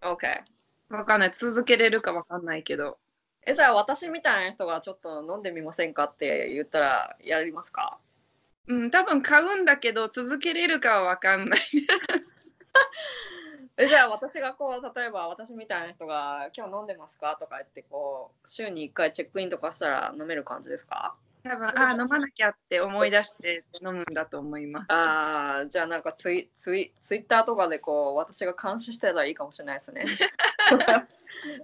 ?OK。わかんない続けれるかわかんないけどえ、じゃあ私みたいな人がちょっと飲んでみませんかって言ったらやりますか？うん、多分買うんだけど続けれるかはわかんない。えじゃあ私がこう例えば私みたいな人が今日飲んでますか？とか言ってこう週に1回チェックインとかしたら飲める感じですか？多分あー飲まなきゃって思い出して飲むんだと思います。あーじゃあなんかツイツイツイッターとかでこう私が監視してたらいいかもしれないですね。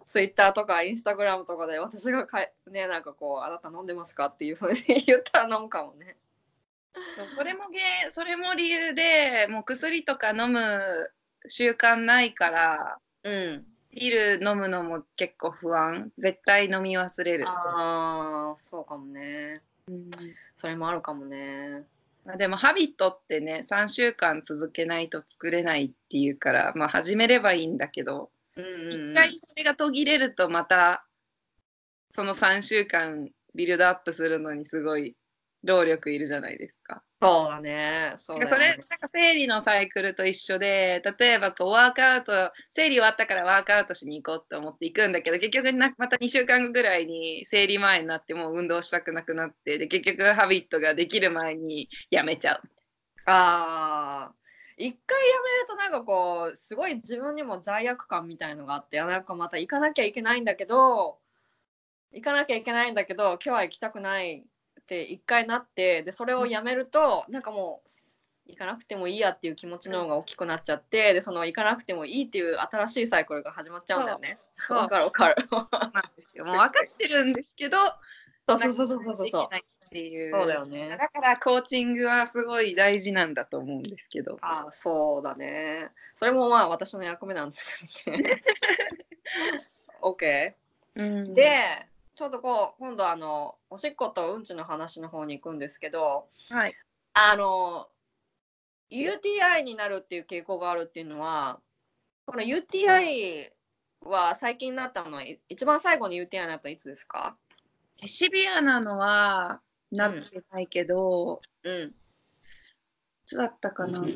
ツイッターとかインスタグラムとかで私がかいねなんかこうあなた飲んでますかっていうふうに言ったら飲むかもね。そうそれもげそれも理由でもう薬とか飲む習慣ないからうん。ビール飲むのも結構不安。絶対飲み忘れる、ああそうかもね。うん。それもあるかもね。まあ、でもハビットってね3週間続けないと作れないっていうから、まあ、始めればいいんだけど一、回それが途切れるとまたその3週間ビルドアップするのにすごい労力いるじゃないですか。そうだねそうだそれなんか生理のサイクルと一緒で例えばこうワークアウト生理終わったからワークアウトしに行こうって思って行くんだけど結局なまた2週間後ぐらいに生理前になってもう運動したくなくなってで結局ハビットができる前にやめちゃう。ああ一回やめるとなんかこうすごい自分にも罪悪感みたいのがあってなんかまた行かなきゃいけないんだけど行かなきゃいけないんだけど今日は行きたくないって一回なってでそれをやめるとなんかもう行かなくてもいいやっていう気持ちの方が大きくなっちゃってでその行かなくてもいいっていう新しいサイクルが始まっちゃうんだよね。わかるわかる。なんですよもう分かってるんですけどそうそうそうそうそうそう。っていうそうだよね。だからコーチングはすごい大事なんだと思うんですけど。あそうだね。それもまあ私の役目なんですけどね。OK。うんで、ちょっとこう今度あのおしっことうんちの話の方に行くんですけど、はい、あの UTI になるっていう傾向があるっていうのは、この UTI は最近なったのはい一番最後に UTI になったのいつですか？シビアなのはなってないけど、うん。いつだったかな。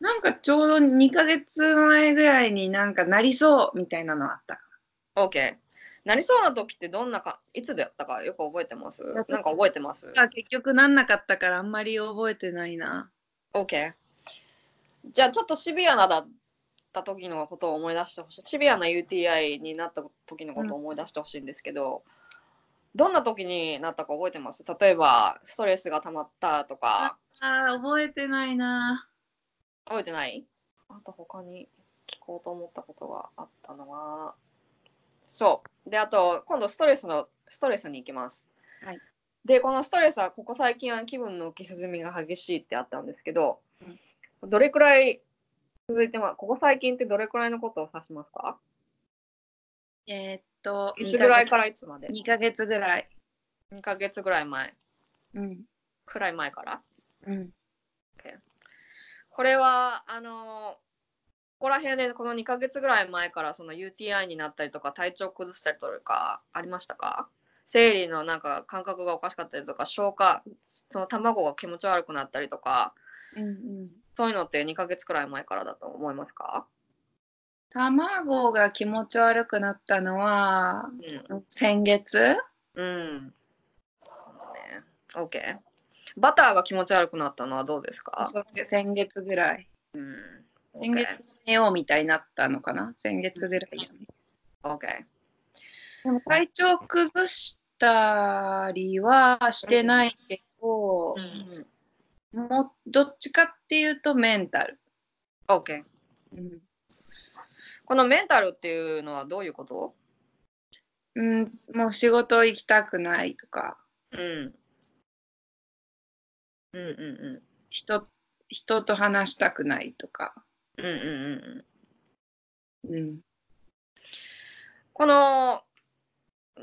なんかちょうど2ヶ月前ぐらいになんかなりそうみたいなのあった。OK。なりそうな時ってどんなかいつだったかよく覚えてます？なんか覚えてます？あ結局なんなかったからあんまり覚えてないな。OK。じゃあちょっとシビアなだった時のことを思い出してほしい。シビアな UTI になった時のことを思い出してほしいんですけど、どんな時になったか覚えてます？例えばストレスが溜まったとか、あー覚えてないな。覚えてない？あと他に聞こうと思ったことがあったのは、そう。で、あと今度ストレスの、ストレスに行きます。はいで、このストレスはここ最近は気分の浮き沈みが激しいってあったんですけど、どれくらい続いてますここ最近ってどれくらいのことを指しますか？えーっと、いつぐらいからいつまで？2ヶ月ぐらい。?2 ヶ月ぐらい前。うん。くらい前から？うん。これは、あのここら辺でこの2ヶ月ぐらい前からその UTI になったりとか体調崩したりとかありましたか？生理のなんか感覚がおかしかったりとか消化その卵が気持ち悪くなったりとかうんうん。そういうのって2ヶ月くらい前からだと思いますか？卵が気持ち悪くなったのは先月うん。うん。そうね。OK。バターが気持ち悪くなったのはどうですか？先月ぐらい。うん。先月寝ようみたいになったのかな？先月ぐらいやね。OK。でも体調崩したりはしてないけど、もうどっちかっていうとメンタル。OK。うんこのメンタルっていうのはどういうこと？うん、もう仕事行きたくないとかうん。うんうん人人と話したくないとか、うん。うんうんうんうん。うん、この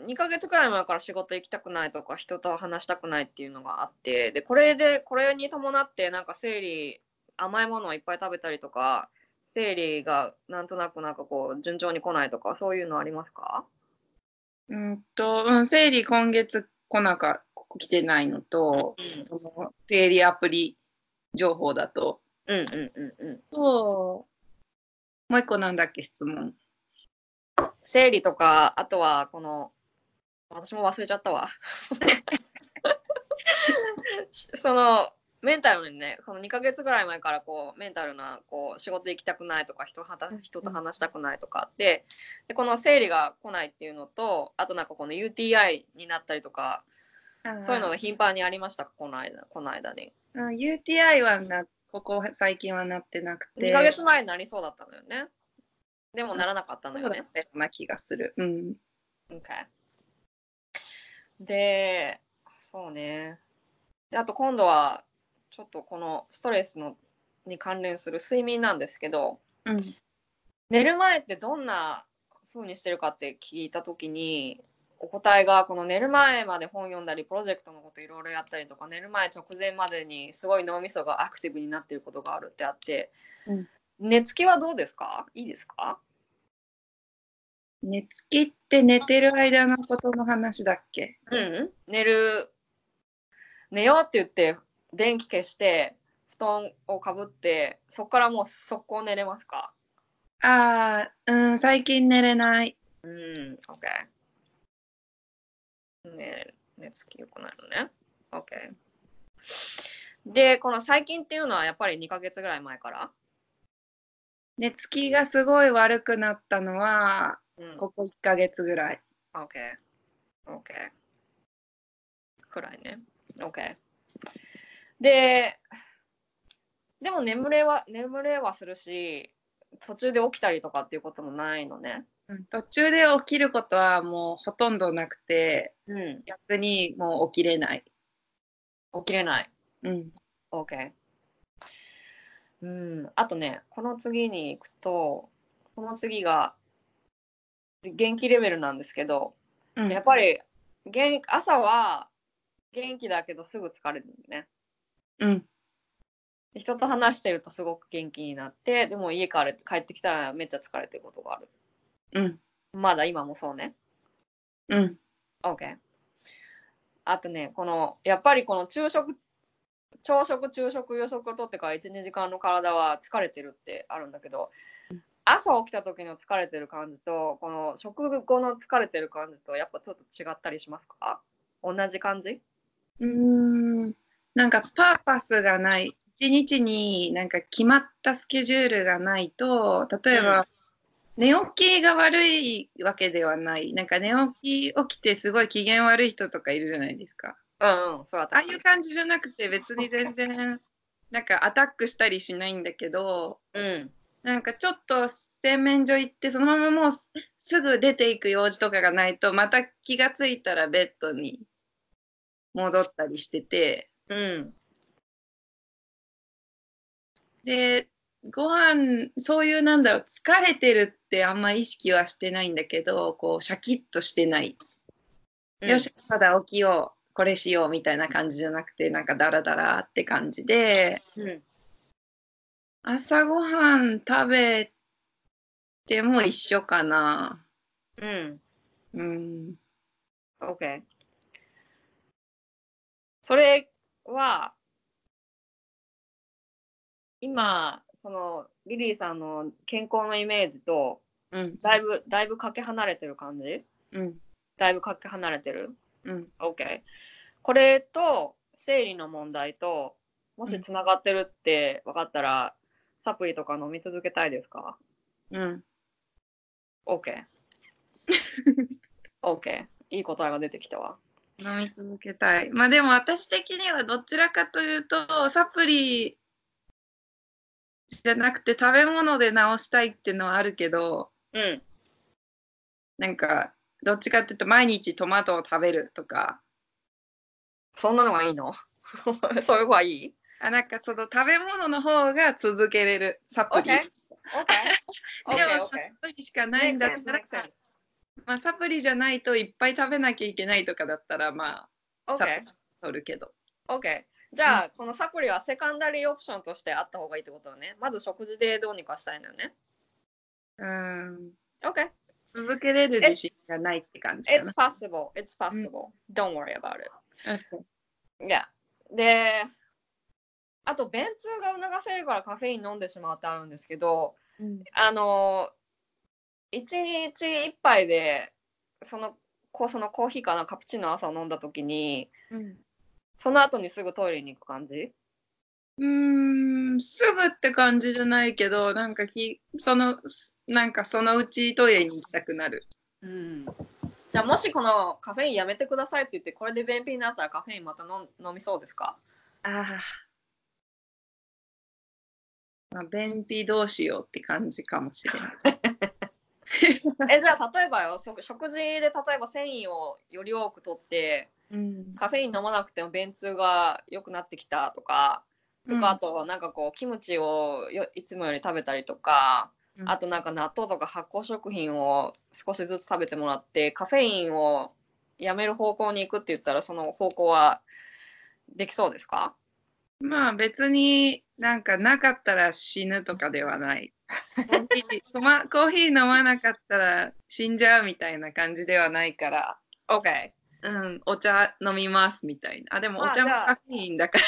2ヶ月くらい前から仕事行きたくないとか人と話したくないっていうのがあってでこれでこれに伴ってなんか生理甘いものをいっぱい食べたりとか生理がなんとなくなんかこう順調に来ないとかそういうのありますか？うんと、うん、生理今月来なか来てないのと、その生理アプリ情報だと、うんうんうんうん。ともう一個なんだっけ質問。生理とかあとはこの私も忘れちゃったわ。そのメンタルにねその2ヶ月ぐらい前からこうメンタルなこう仕事行きたくないとか人はた人と話したくないとかあってでこの生理が来ないっていうのとあとなんかこの UTI になったりとかそういうのが頻繁にありましたか？この間この間に。うん UTI はなここ最近はなってなくて。2ヶ月前になりそうだったのよね。でもならなかったのよね。ったような気がする。うん。OK。で、そうね。で、あと今度は、ちょっとこのストレスのに関連する睡眠なんですけどうん。寝る前ってどんな風にしてるかって聞いた時にお答えがこの寝る前まで本読んだりプロジェクトのこといろいろやったりとか寝る前直前までにすごい脳みそがアクティブになっていることがあるってあって、うん寝つきはどうですか？いいですか？寝つきって寝てる間のことの話だっけ？うん、寝る寝ようって言って電気消して布団をかぶってそこからもう速攻寝れますか？ああ、うん、最近寝れない。うん、OK。ね寝つき良くないのね。OK。で、この最近っていうのはやっぱり2ヶ月ぐらい前から？寝つきがすごい悪くなったのは、うん、ここ1ヶ月ぐらい。OK。OK。くらいね。OK。で、でも眠れは、眠れはするし、途中で起きたりとかっていうこともないのね。うん途中で起きることはもうほとんどなくて、うん。逆にもう起きれない。起きれない。うん。OK。うん。あとね、この次に行くと、この次が元気レベルなんですけど、うんやっぱり元朝は元気だけどすぐ疲れるんだよね。うん。で人と話してるとすごく元気になって、でも家から帰ってきたらめっちゃ疲れてることがある。うん。まだ今もそうね。うん。OK。あとね、この、やっぱりこの昼食、朝食、昼食、夕食をとってから1、2時間の体は疲れてるってあるんだけど、朝起きた時の疲れてる感じと、この食後の疲れてる感じと、やっぱちょっと違ったりしますか？同じ感じ？うーん。なんかパーパスがない。一日になんか決まったスケジュールがないと、例えば、寝起きが悪いわけではない。なんか寝起き起きてすごい機嫌悪い人とかいるじゃないですか。うんうん、それはああいう感じじゃなくて別に全然なんかアタックしたりしないんだけど、うん。なんかちょっと洗面所行ってそのままもうすすぐ出ていく用事とかがないとまた気がついたらベッドに戻ったりしててうん。でご飯そういうなんだろう疲れてるってあんま意識はしてないんだけどこうシャキッとしてない、よしまだ起きようこれしようみたいな感じじゃなくてなんかダラダラって感じでうん。朝ごはん食べても一緒かなうん。うん。OK。それは、今、そのリリーさんの健康のイメージと、うん。だいぶ、だいぶかけ離れてる感じ？うん。だいぶかけ離れてる？うん。?OK。これと、生理の問題と、もしつながってるって分かったら、サプリとか飲み続けたいですか？うん。?OK。OK。いい答えが出てきたわ。飲み続けたい。まあでも私的にはどちらかというと、サプリじゃなくて食べ物で治したいっていうのはあるけど、うん。なんか、どっちかっていうと毎日トマトを食べるとか、そんなのがいいの？そういう方がいい？あなんかその食べ物の方が続けれる。サプリ。OK で OK も OK サプリしかないんだったら.まあ、サプリじゃないといっぱい食べなきゃいけないとかだったらまあ OK 取るけど。OK じゃあ、このサプリはセカンダリーオプションとしてあった方がいいってことだね。まず食事でどうにかしたいのよね。うん。OK 続けれる自信がないって感じか It's な。possible. It's possible. Don't worry about it. Okay. いやであと便通が促せるからカフェイン飲んでしまうってあるんですけどうん。あの1日1杯でそのこうそのコーヒーかなカプチーノ朝飲んだ時にうん。その後にすぐトイレに行く感じ？うーんすぐって感じじゃないけどなんかきそのなんかそのうちトイレに行きたくなる。うん。じゃあもしこのカフェインやめてくださいって言ってこれで便秘になったらカフェインまた飲飲みそうですか？ああ。まあ、便秘どうしようって感じかもしれない。えじゃあ例えばよそ食事で例えば繊維をより多く取ってうん。カフェイン飲まなくても便通が良くなってきたとかとか、あとなんかこうキムチをよいつもより食べたりとか、うん。あとなんか納豆とか発酵食品を少しずつ食べてもらってカフェインをやめる方向に行くって言ったらその方向はできそうですか？まあ別になんかなかったら死ぬとかではない。コーヒーとまコーヒー飲まなかったら死んじゃうみたいな感じではないから、?OK。うん、お茶飲みますみたいな。あ、でもあお茶もカフェインだか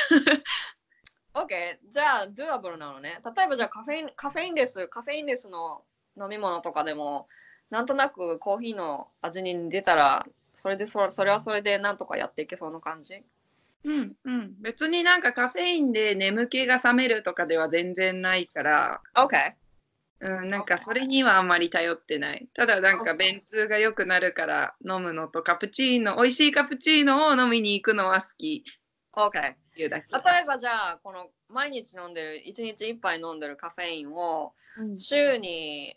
ら。OK。じゃあ、ドゥアブルなのね。例えばじゃあカフェイン、カフェインレス、カフェインレスの飲み物とかでも、なんとなくコーヒーの味に出たら、それでそそれはそれでなんとかやっていけそうな感じ？うんうん。別になんかカフェインで眠気が覚めるとかでは全然ないから、?OK。うん、なんかそれにはあんまり頼ってない。ただなんか.便通が良くなるから飲むのとカプチーノ、美味しいカプチーノを飲みに行くのは好き OK。例えばじゃあ、この毎日飲んでる、1日1杯飲んでるカフェインをうん週に、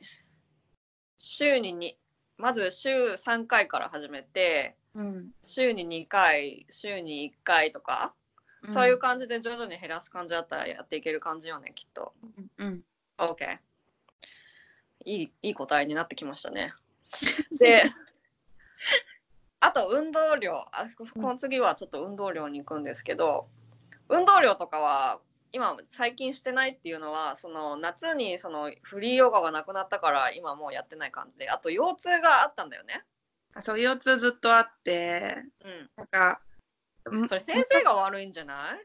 週ににまず週3回から始めて、うん週に2回、週に1回とか、そういう感じで徐々に減らす感じだったらやっていける感じよね、きっと。うん OK。いいいい答えになってきましたね。で、あと運動量あ、ここの次はちょっと運動量に行くんですけど、運動量とかは今最近してないっていうのは、その夏にそのフリーヨガがなくなったから今もうやってない感じで、あと腰痛があったんだよね。あそう腰痛ずっとあってなんかうん。それ先生が悪いんじゃな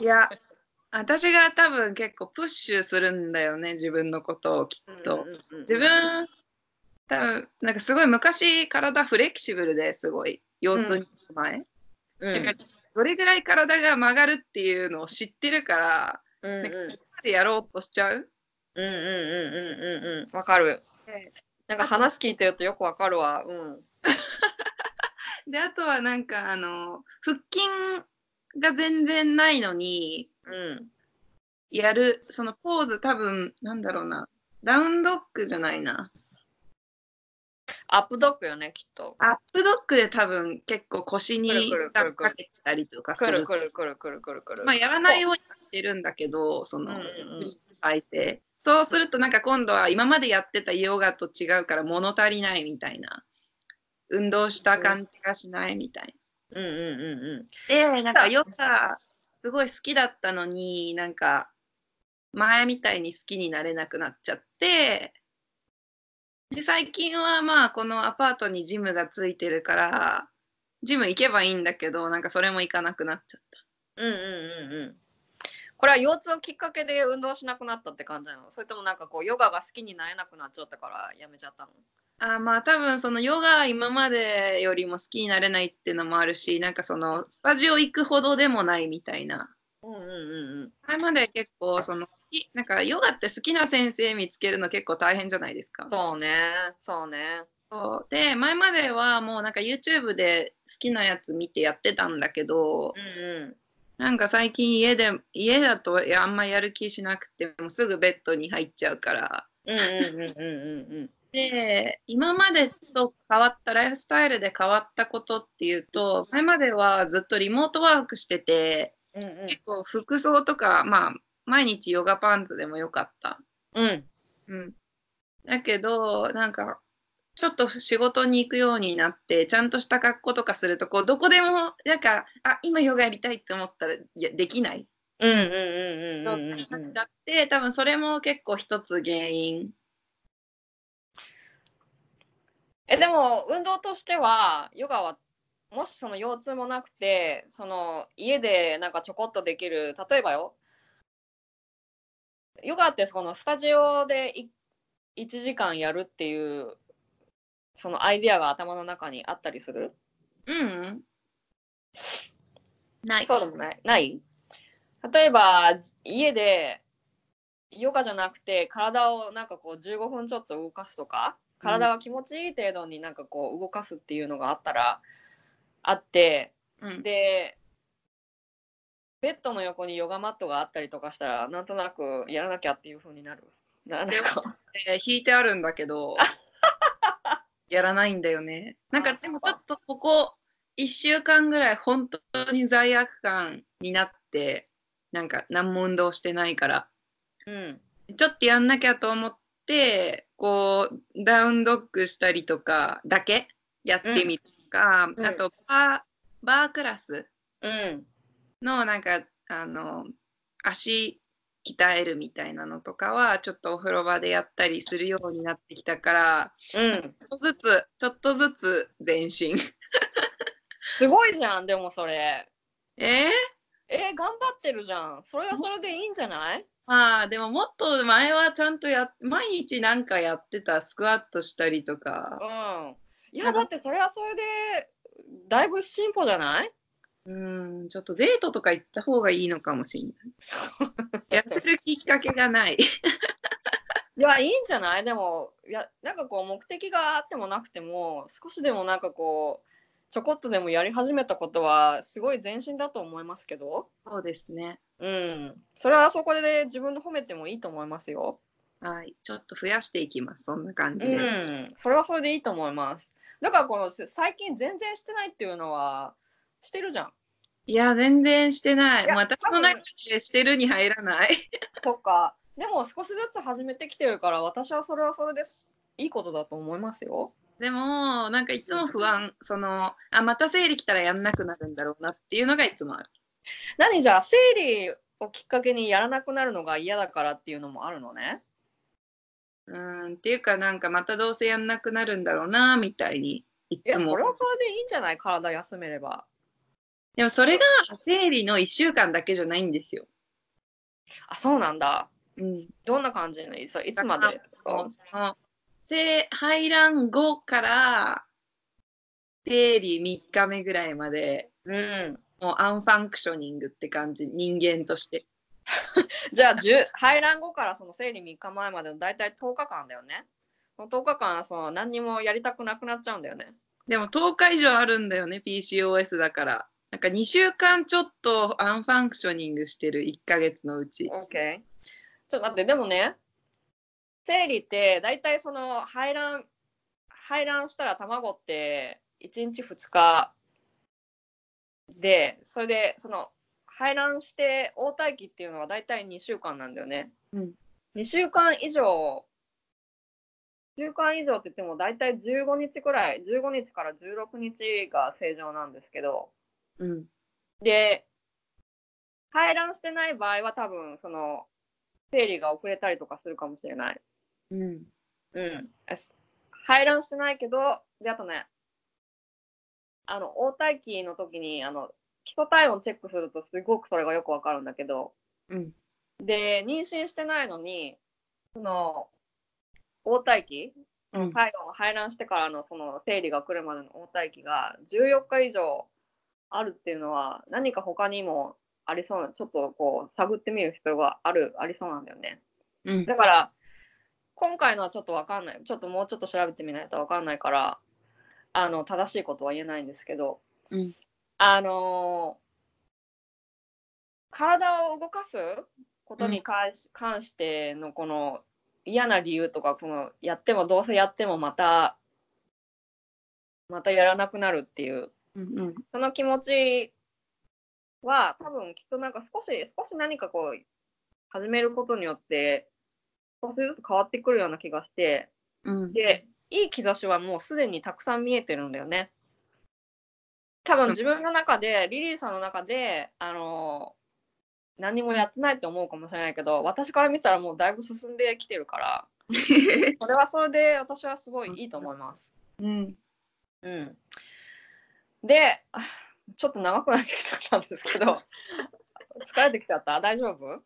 い？いや私が多分結構プッシュするんだよね自分のことをきっと、うんうんうんうん。自分多分なんかすごい昔体フレキシブルですごい。腰痛に前、うん。どれぐらい体が曲がるっていうのを知ってるから、うんうん。なんかでやろうとしちゃう。うんうんうんうんうんうん。わかる。なんか話聞いてるとよくわかるわ。うん。であとはなんかあの腹筋が全然ないのにうん。やるそのポーズ多分なんだろうなダウンドッグじゃないなアップドッグよね、きっと。アップドッグで多分結構腰にかけてたりとかすくるるくるくるくるくるくる。まあやらないようにはしてるんだけどそのうんうんうん体勢そうするとなんか今度は今までやってたヨガと違うから物足りないみたいな運動した感じがしないみたいうんうんうんうん。でなんかヨガすごい好きだったのになんか前みたいに好きになれなくなっちゃってで最近はまあこのアパートにジムがついてるからジム行けばいいんだけどなんかそれも行かなくなっちゃった。うんうんうんうん。これは腰痛をきっかけで運動しなくなったって感じなの？それともなんかこうヨガが好きになれなくなっちゃったからやめちゃったの？あーまあ多分そのヨガ今までよりも好きになれないっていうのもあるしなんかそのスタジオ行くほどでもないみたいなうんうんうんうん。前まで結構そのいなんかヨガって好きな先生見つけるの結構大変じゃないですか。そうね、そうね。そうで前まではもうなんか YouTube で好きなやつ見てやってたんだけどうんうん。なんか最近家で家だとあんまやる気しなくてもうすぐベッドに入っちゃうからうんうんうんうんうんうん。で今までと変わったライフスタイルで変わったことっていうと前まではずっとリモートワークしててうんうん。結構服装とかまあ毎日ヨガパンツでもよかった。うん。うん、だけどなんかちょっと仕事に行くようになってちゃんとした格好とかするとこうどこでもなんかあ今ヨガやりたいって思ったらできない。うんうんうんうんうん状うん。態になっちゃって多分それも結構一つ原因。えでも運動としてはヨガはもしその腰痛もなくてその家でなんかちょこっとできる例えばよ。ヨガってこのスタジオでい1時間やるっていうそのアイデアが頭の中にあったりする？うん、ない。そうでもない？ない？例えば家でヨガじゃなくて体をなんかこう15分ちょっと動かすとか？体が気持ちいい程度になんかこう動かすっていうのがあったらあってうん、でベッドの横にヨガマットがあったりとかしたらなんとなくやらなきゃっていう風になる。なんでかえー引いてあるんだけど やらないんだよね。なんかあでもちょっとここ1週間ぐらい本当に罪悪感になってなんか何も運動してないからうん。ちょっとやんなきゃと思ってこうダウンドッグしたりとかだけやってみるとか、うん。あとバーバークラスうんのなんかあの足鍛えるみたいなのとかはちょっとお風呂場でやったりするようになってきたからうん。ちょっとずつちょっとずつ前進。すごいじゃんでもそれ。えー、えー、頑張ってるじゃん。それはそれでいいんじゃない？まあでももっと前はちゃんとや毎日なんかやってたスクワットしたりとか。うん。いやだってそれはそれでだいぶ進歩じゃない？うんちょっとデートとか行った方がいいのかもしれない。痩せるきっかけがない。いやいいんじゃない？でもいやなんかこう目的があってもなくても少しでもなんかこうちょこっとでもやり始めたことはすごい前進だと思いますけど。そうですねうん。それはそこで自分で褒めてもいいと思いますよ。はい。ちょっと増やしていきます。そんな感じうで、ん。それはそれでいいと思います。だからこの最近全然してないっていうのはしてるじゃん。いや全然してない。い私の中でしてるに入らない。そっか。でも少しずつ始めてきてるから私はそれはそれです。いいことだと思いますよ。でもなんかいつも不安。そのあまた生理来たらやんなくなるんだろうなっていうのがいつもある何じゃあ生理をきっかけにやらなくなるのが嫌だからっていうのもあるのね？うんっていうかなんかまたどうせやんなくなるんだろうなみたいにいいやつもそれはそれでいいんじゃない？体休めれば。でもそれが生理の1週間だけじゃないんですよ。あそうなんだ。うん、どんな感じのいついつまで？生排卵後から生理3日目ぐらいまで。うんもう unfunctioning って感じ人間として。じゃあ10排卵後からその生理3日前までの大体10日間だよねその10日間はその何にもやりたくなくなっちゃうんだよねでも10日以上あるんだよね PCOS だから。なんか2週間ちょっと unfunctioning してる1ヶ月のうち。OK ちょっと待ってでもね生理って大体その排卵排卵したら卵って1日2日でそれでその排卵して黄体期っていうのは大体2週間なんだよね、うん2週間以上1週間以上って言っても大体15日くらい15日から16日が正常なんですけどうん。で排卵してない場合は多分その生理が遅れたりとかするかもしれない。うん。うん。排卵してないけど、で、あとね、あの、黄体期の時に、あの、基礎体温チェックするとすごくそれがよくわかるんだけど、うん。で、妊娠してないのに、その、黄体期、うん。体温排卵してからのその生理が来るまでの黄体期が14日以上あるっていうのは何か他にもありそうなちょっとこう探ってみる必要があるありそうなんだよねうん。だから今回のはちょっとわかんないちょっともうちょっと調べてみないとわかんないからあの正しいことは言えないんですけど、うんあの体を動かすことに関し,、関してのこの嫌な理由とかこのやってもどうせやってもまたまたやらなくなるっていううん。うん。その気持ちは多分きっとなんか少し少し何かこう始めることによって少しずつ変わってくるような気がしてうん。でいい兆しはもうすでにたくさん見えてるんだよね。多分自分の中でリリーさんの中であの何もやってないと思うかもしれないけど私から見たらもうだいぶ進んできてるから それはそれで私はすごいいいと思います。うん。うん、であちょっと長くなってきちゃったんですけど疲れてきちゃった？大丈夫？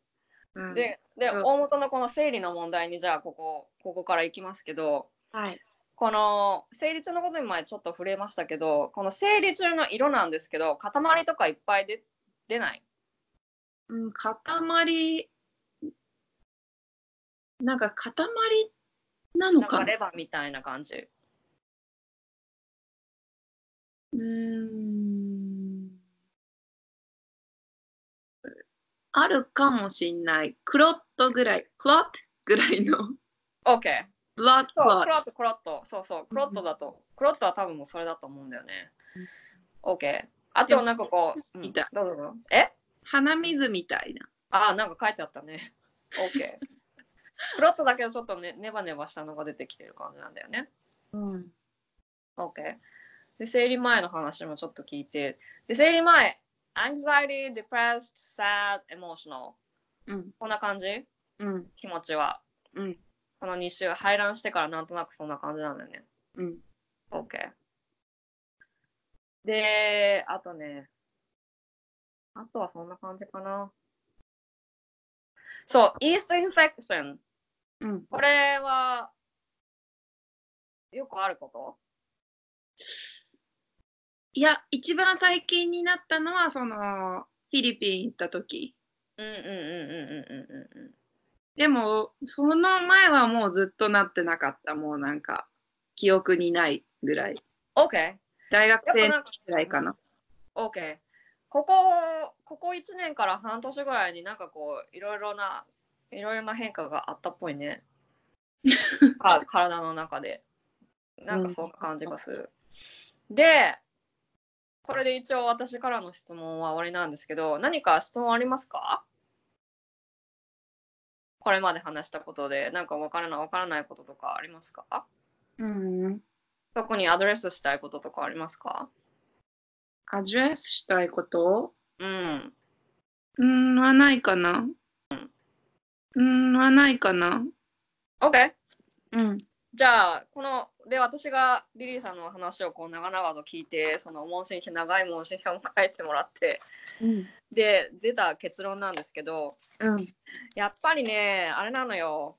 うん、でで大元のこの生理の問題にじゃあここここからいきますけどはい。この生理中のことに前ちょっと触れましたけどこの生理中の色なんですけど塊とかいっぱいで出ない？うん、塊、なんか塊なのかな？なんかレバーみたいな感じうーん。あるかもしんない。クロットぐらい、クロットぐらいの。OK ブラッドクロットクロットそうそうクロットだとクロットは多分もうそれだと思うんだよね OK あとなんかこう、うんどうぞどうぞえ？鼻水みたいな。ああ、なんか書いてあったね。OK。プロットだけどちょっとね、ネバネバしたのが出てきてる感じなんだよね。うん。OK。で、生理前の話もちょっと聞いて。で、生理前、anxiety, depressed, sad, emotional。うん。こんな感じ？うん。気持ちは。うん。この2週、排卵してからなんとなくそんな感じなんだよね。うん。OK。で、あとね、あとはそんな感じかな。そう、イーストインフェクション。うん。これは、よくあること？いや、一番最近になったのは、その、フィリピン行った時。うんうんうんうんうんうんうん。でも、その前はもうずっとなってなかった。もうなんか、記憶にないぐらい。OK。大学生ぐらいかな。OK。ここ、ここ1年から半年ぐらいになんかこう、いろいろな、いろいろな変化があったっぽいね。あ体の中で。なんかそんな感じがする。で、これで一応私からの質問は終わりなんですけど、何か質問ありますか？これまで話したことで、なんかわからない、わからないこととかありますか？うん。特にアドレスしたいこととかありますか？アドレスしたいこと？うん。うん、はないかな。うん、はないかな。OK。うん。じゃあ、この、で、私がリリーさんの話をこう長々と聞いて、その問診票、長い問診票も書いてもらって、うん。で、出た結論なんですけど、うん。やっぱりね、あれなのよ。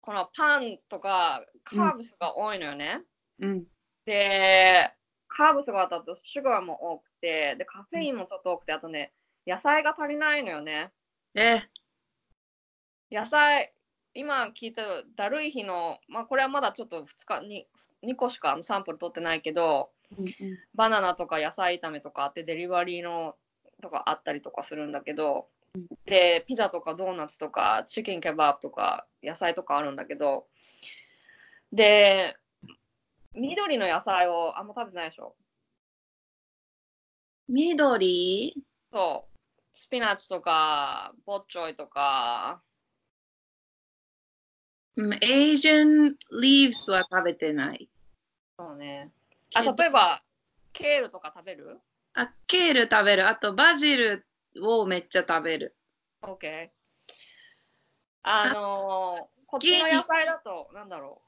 このパンとかカーブスが多いのよね。うん。で、カーブスがあったとシュガーも多くて、で、カフェインもちょっと多くて、あとね、野菜が足りないのよね。え、野菜、今聞いただるい日の、まあこれはまだちょっと2日に、2個しかサンプル取ってないけど、うんバナナとか野菜炒めとかあってデリバリーのとかあったりとかするんだけど、うん。でピザとかドーナツとかチキンケバブとか野菜とかあるんだけどで緑の野菜をあんま食べてないでしょ？緑？そう。スピナッチとかボッチョイとかうん、エイジアンリーブスは食べてない。そうねあ例えばケールとか食べる？あ、ケール食べる。あと、バジルをめっちゃ食べる。OK あのーこっちの野菜だと、なんだろ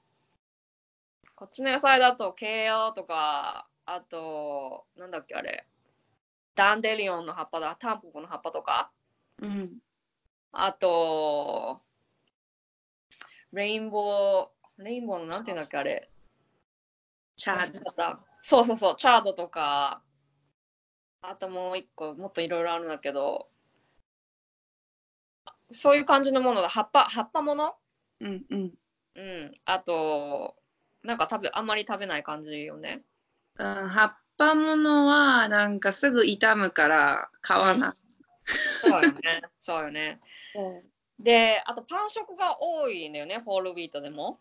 う。こっちの野菜だと、ケイオとか、あと、なんだっけ、あれ。ダンデリオンの葉っぱだ、タンポポの葉っぱとか、うん。あと、レインボー、レインボーのなんていうんだっけ、あれ。チャー忘れちゃったそうそうそう、チャードとか、あともう一個、もっといろいろあるんだけど、そういう感じのものが、葉っぱ、葉っぱもの？うんうん。うん。あと、なんか食べ、あんまり食べない感じよね。うん葉っぱものはなんかすぐ傷むから買わない。そうよね。そうよね。で、あとパン食が多いんだよね、ホールウィートでも。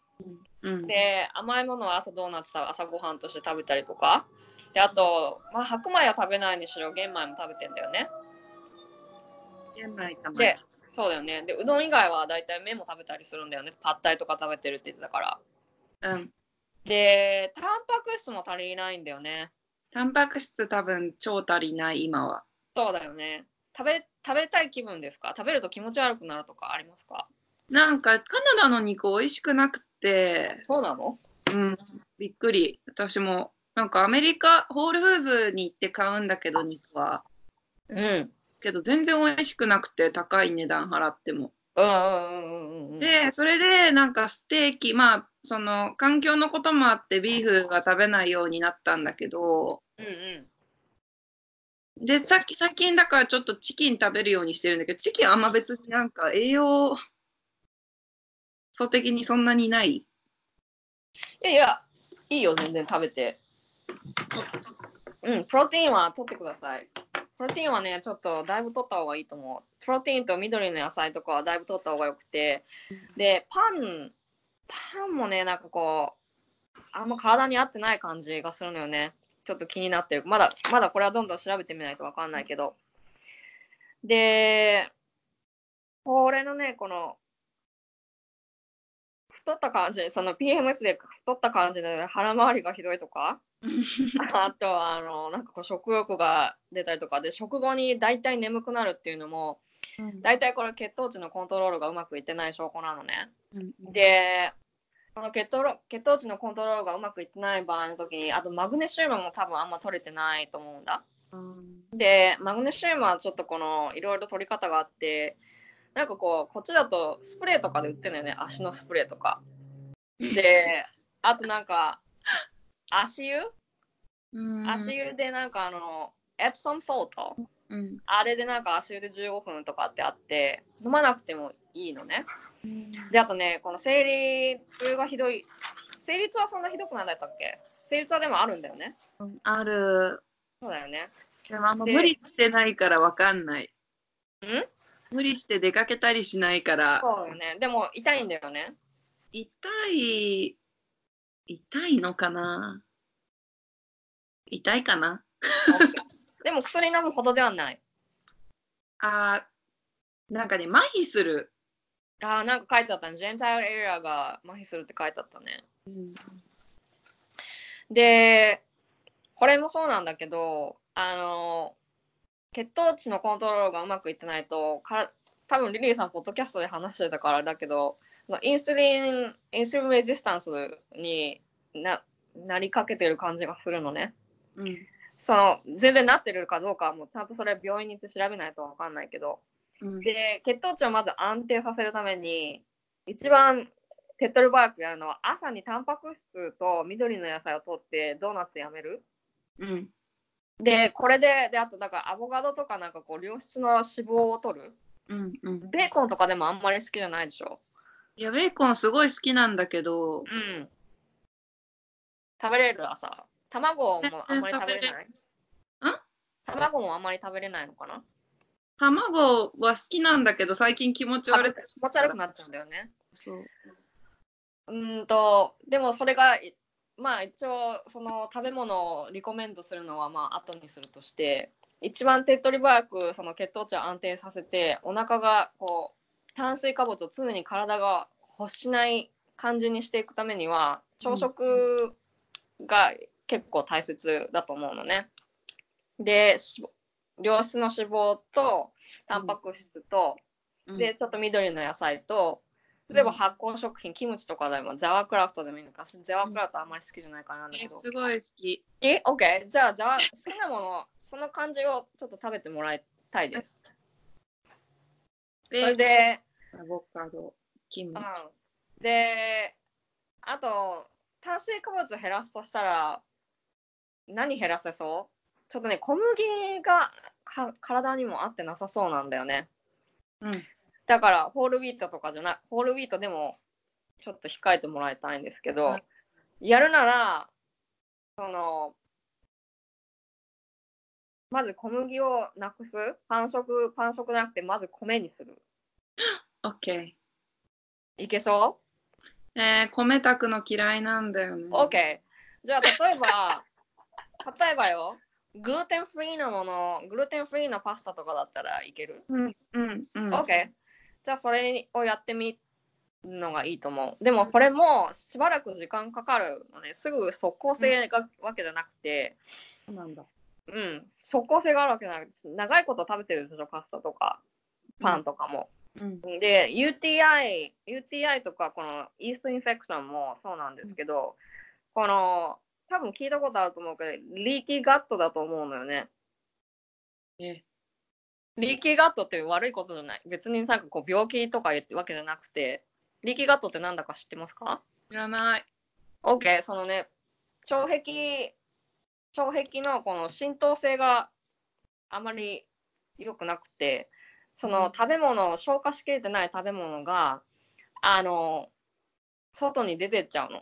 うん。で、甘いものは朝ドーナツ食べ朝ごはんとして食べたりとか。で、あと、まあ、白米は食べないにしろ、玄米も食べてんだよね。玄米たまにで、そうだよね。で、うどん以外は大体麺も食べたりするんだよね。パッタイとか食べてるって言ってたから。うん。で、タンパク質も足りないんだよね。タンパク質多分超足りない今は。そうだよね。食べ、食べたい気分ですか？食べると気持ち悪くなるとかありますか？なんかカナダの肉美味しくなくて、そうなの？うん、びっくり。私もなんかアメリカホールフーズに行って買うんだけど肉は。うん。けど全然美味しくなくて高い値段払っても。うんうんうんうんうん。で、それでなんかステーキ、まあその環境のこともあってビーフが食べないようになったんだけど、うんうん。で、さっき、最近だからちょっとチキン食べるようにしてるんだけど、チキンあんま別になんか栄養素的にそんなにない？いやいや、いいよ、全然食べて。うん、プロテインは取ってください。プロテインはね、ちょっとだいぶ取った方がいいと思う。プロテインと緑の野菜とかはだいぶ取った方がよくて。で、パン、パンもね、なんかこう、あんま体に合ってない感じがするのよね。ちょっと気になってる。まだ、まだこれはどんどん調べてみないとわかんないけど。で、これのね、この、太った感じ、その PMS で太った感じで腹回りがひどいとか、あとは、あの、なんかこう食欲が出たりとかで、食後に大体眠くなるっていうのも、大体これ血糖値のコントロールがうまくいってない証拠なのね。で、この血糖血糖値のコントロールがうまくいってない場合の時に、あとマグネシウムも多分あんま取れてないと思うんだ。で、マグネシウムはちょっとこのいろいろ取り方があって、なんかこう、こっちだとスプレーとかで売ってるのよね、足のスプレーとか。で、あとなんか、足湯？足湯でなんかあの、エプソムソート？うんあれでなんか足湯で15分とかってあって、飲まなくてもいいのね。で、あとね、この生理痛がひどい、生理痛はそんなひどくないんだったっけ？生理痛はでもあるんだよね。ある。そうだよね。でもあんまで無理してないからわかんない。ん？無理して出かけたりしないから、そうよね。でも痛いんだよね。痛い、痛いのかな？痛いかな？でも薬飲むほどではない。あーなんかね、麻痺する。ああ、なんか書いてあったね。ジェンタイルエリアが麻痺するって書いてあったね。で、これもそうなんだけど、あの、血糖値のコントロールがうまくいってないと、か多分リリーさん、ポッドキャストで話してたからだけど、まあインスリン、インスリンレジスタンスにななりかけてる感じがするのね。うんその、全然なってるかどうかはもうちゃんとそれ病院に行って調べないとわかんないけど、うんで、血糖値をまず安定させるために、一番手っ取り早くやるのは、朝にタンパク質と緑の野菜を取って、ドーナツやめる。うんで、これで、で、あと、だからアボカドとかなんかこう、良質の脂肪を取る。うんうんベーコンとかでもあんまり好きじゃないでしょ。いや、ベーコンすごい好きなんだけど、うん。食べれる朝。卵もあんまり食べれない？卵もあんまり食べれないのかな？卵は好きなんだけど、最近気持ち悪く気持ち悪くなっちゃうんだよね。そう。うーんと、でもそれが、いまあ一応、その食べ物をリコメンドするのはまあ後にするとして、一番手っ取り早くその血糖値を安定させて、お腹がこう、炭水化物を常に体が欲しない感じにしていくためには、朝食が結構大切だと思うのね。で、し良質の脂肪と、タンパク質と、うんで、ちょっと緑の野菜と、例えば発酵食品、キムチとかでも、ザワークラフトでもいいのか、ザワークラフトあんまり好きじゃないからなんだけど。えすごい好き。え、オッケー。じゃあ、ザワ好きなもの、その感じをちょっと食べてもらいたいです。それで、アボカド、キムチ。うん。で、あと、炭水化物減らすとしたら、何減らせそう？ちょっとね、小麦がか体にも合ってなさそうなんだよね。うん。だから、ホールウィートとかじゃない、ホールウィートでもちょっと控えてもらいたいんですけど、はいやるなら、その、まず小麦をなくす？パン食、パン食じゃなくて、まず米にする。オッケいけそー。えー、米炊くの嫌いなんだよね。う ?OK。じゃあ、例えば、例えばよ、グルテンフリーのもの、グルテンフリーのパスタとかだったらいける？うん、うん、うん。OK。じゃあ、それをやってみるのがいいと思う。でも、これもしばらく時間かかるのね。すぐ即効性がわけじゃなくて、そうなんだ。うん、即効性があるわけじゃなくて、長いこと食べてるでしょ、パスタとか、パンとかも。うん。で、UTI、UTI とか、このイーストインフェクションもそうなんですけど、この、多分聞いたことあると思うけど、リーキーガットだと思うのよね。えリーキーガットって悪いことじゃない。別になんかこう病気とかいうわけじゃなくて、リーキーガットってなんだか知ってますか？知らない。?OK、そのね、腸壁、腸壁のこの浸透性があまり良くなくて、その食べ物を消化しきれてない食べ物が、あの、外に出てっちゃうの。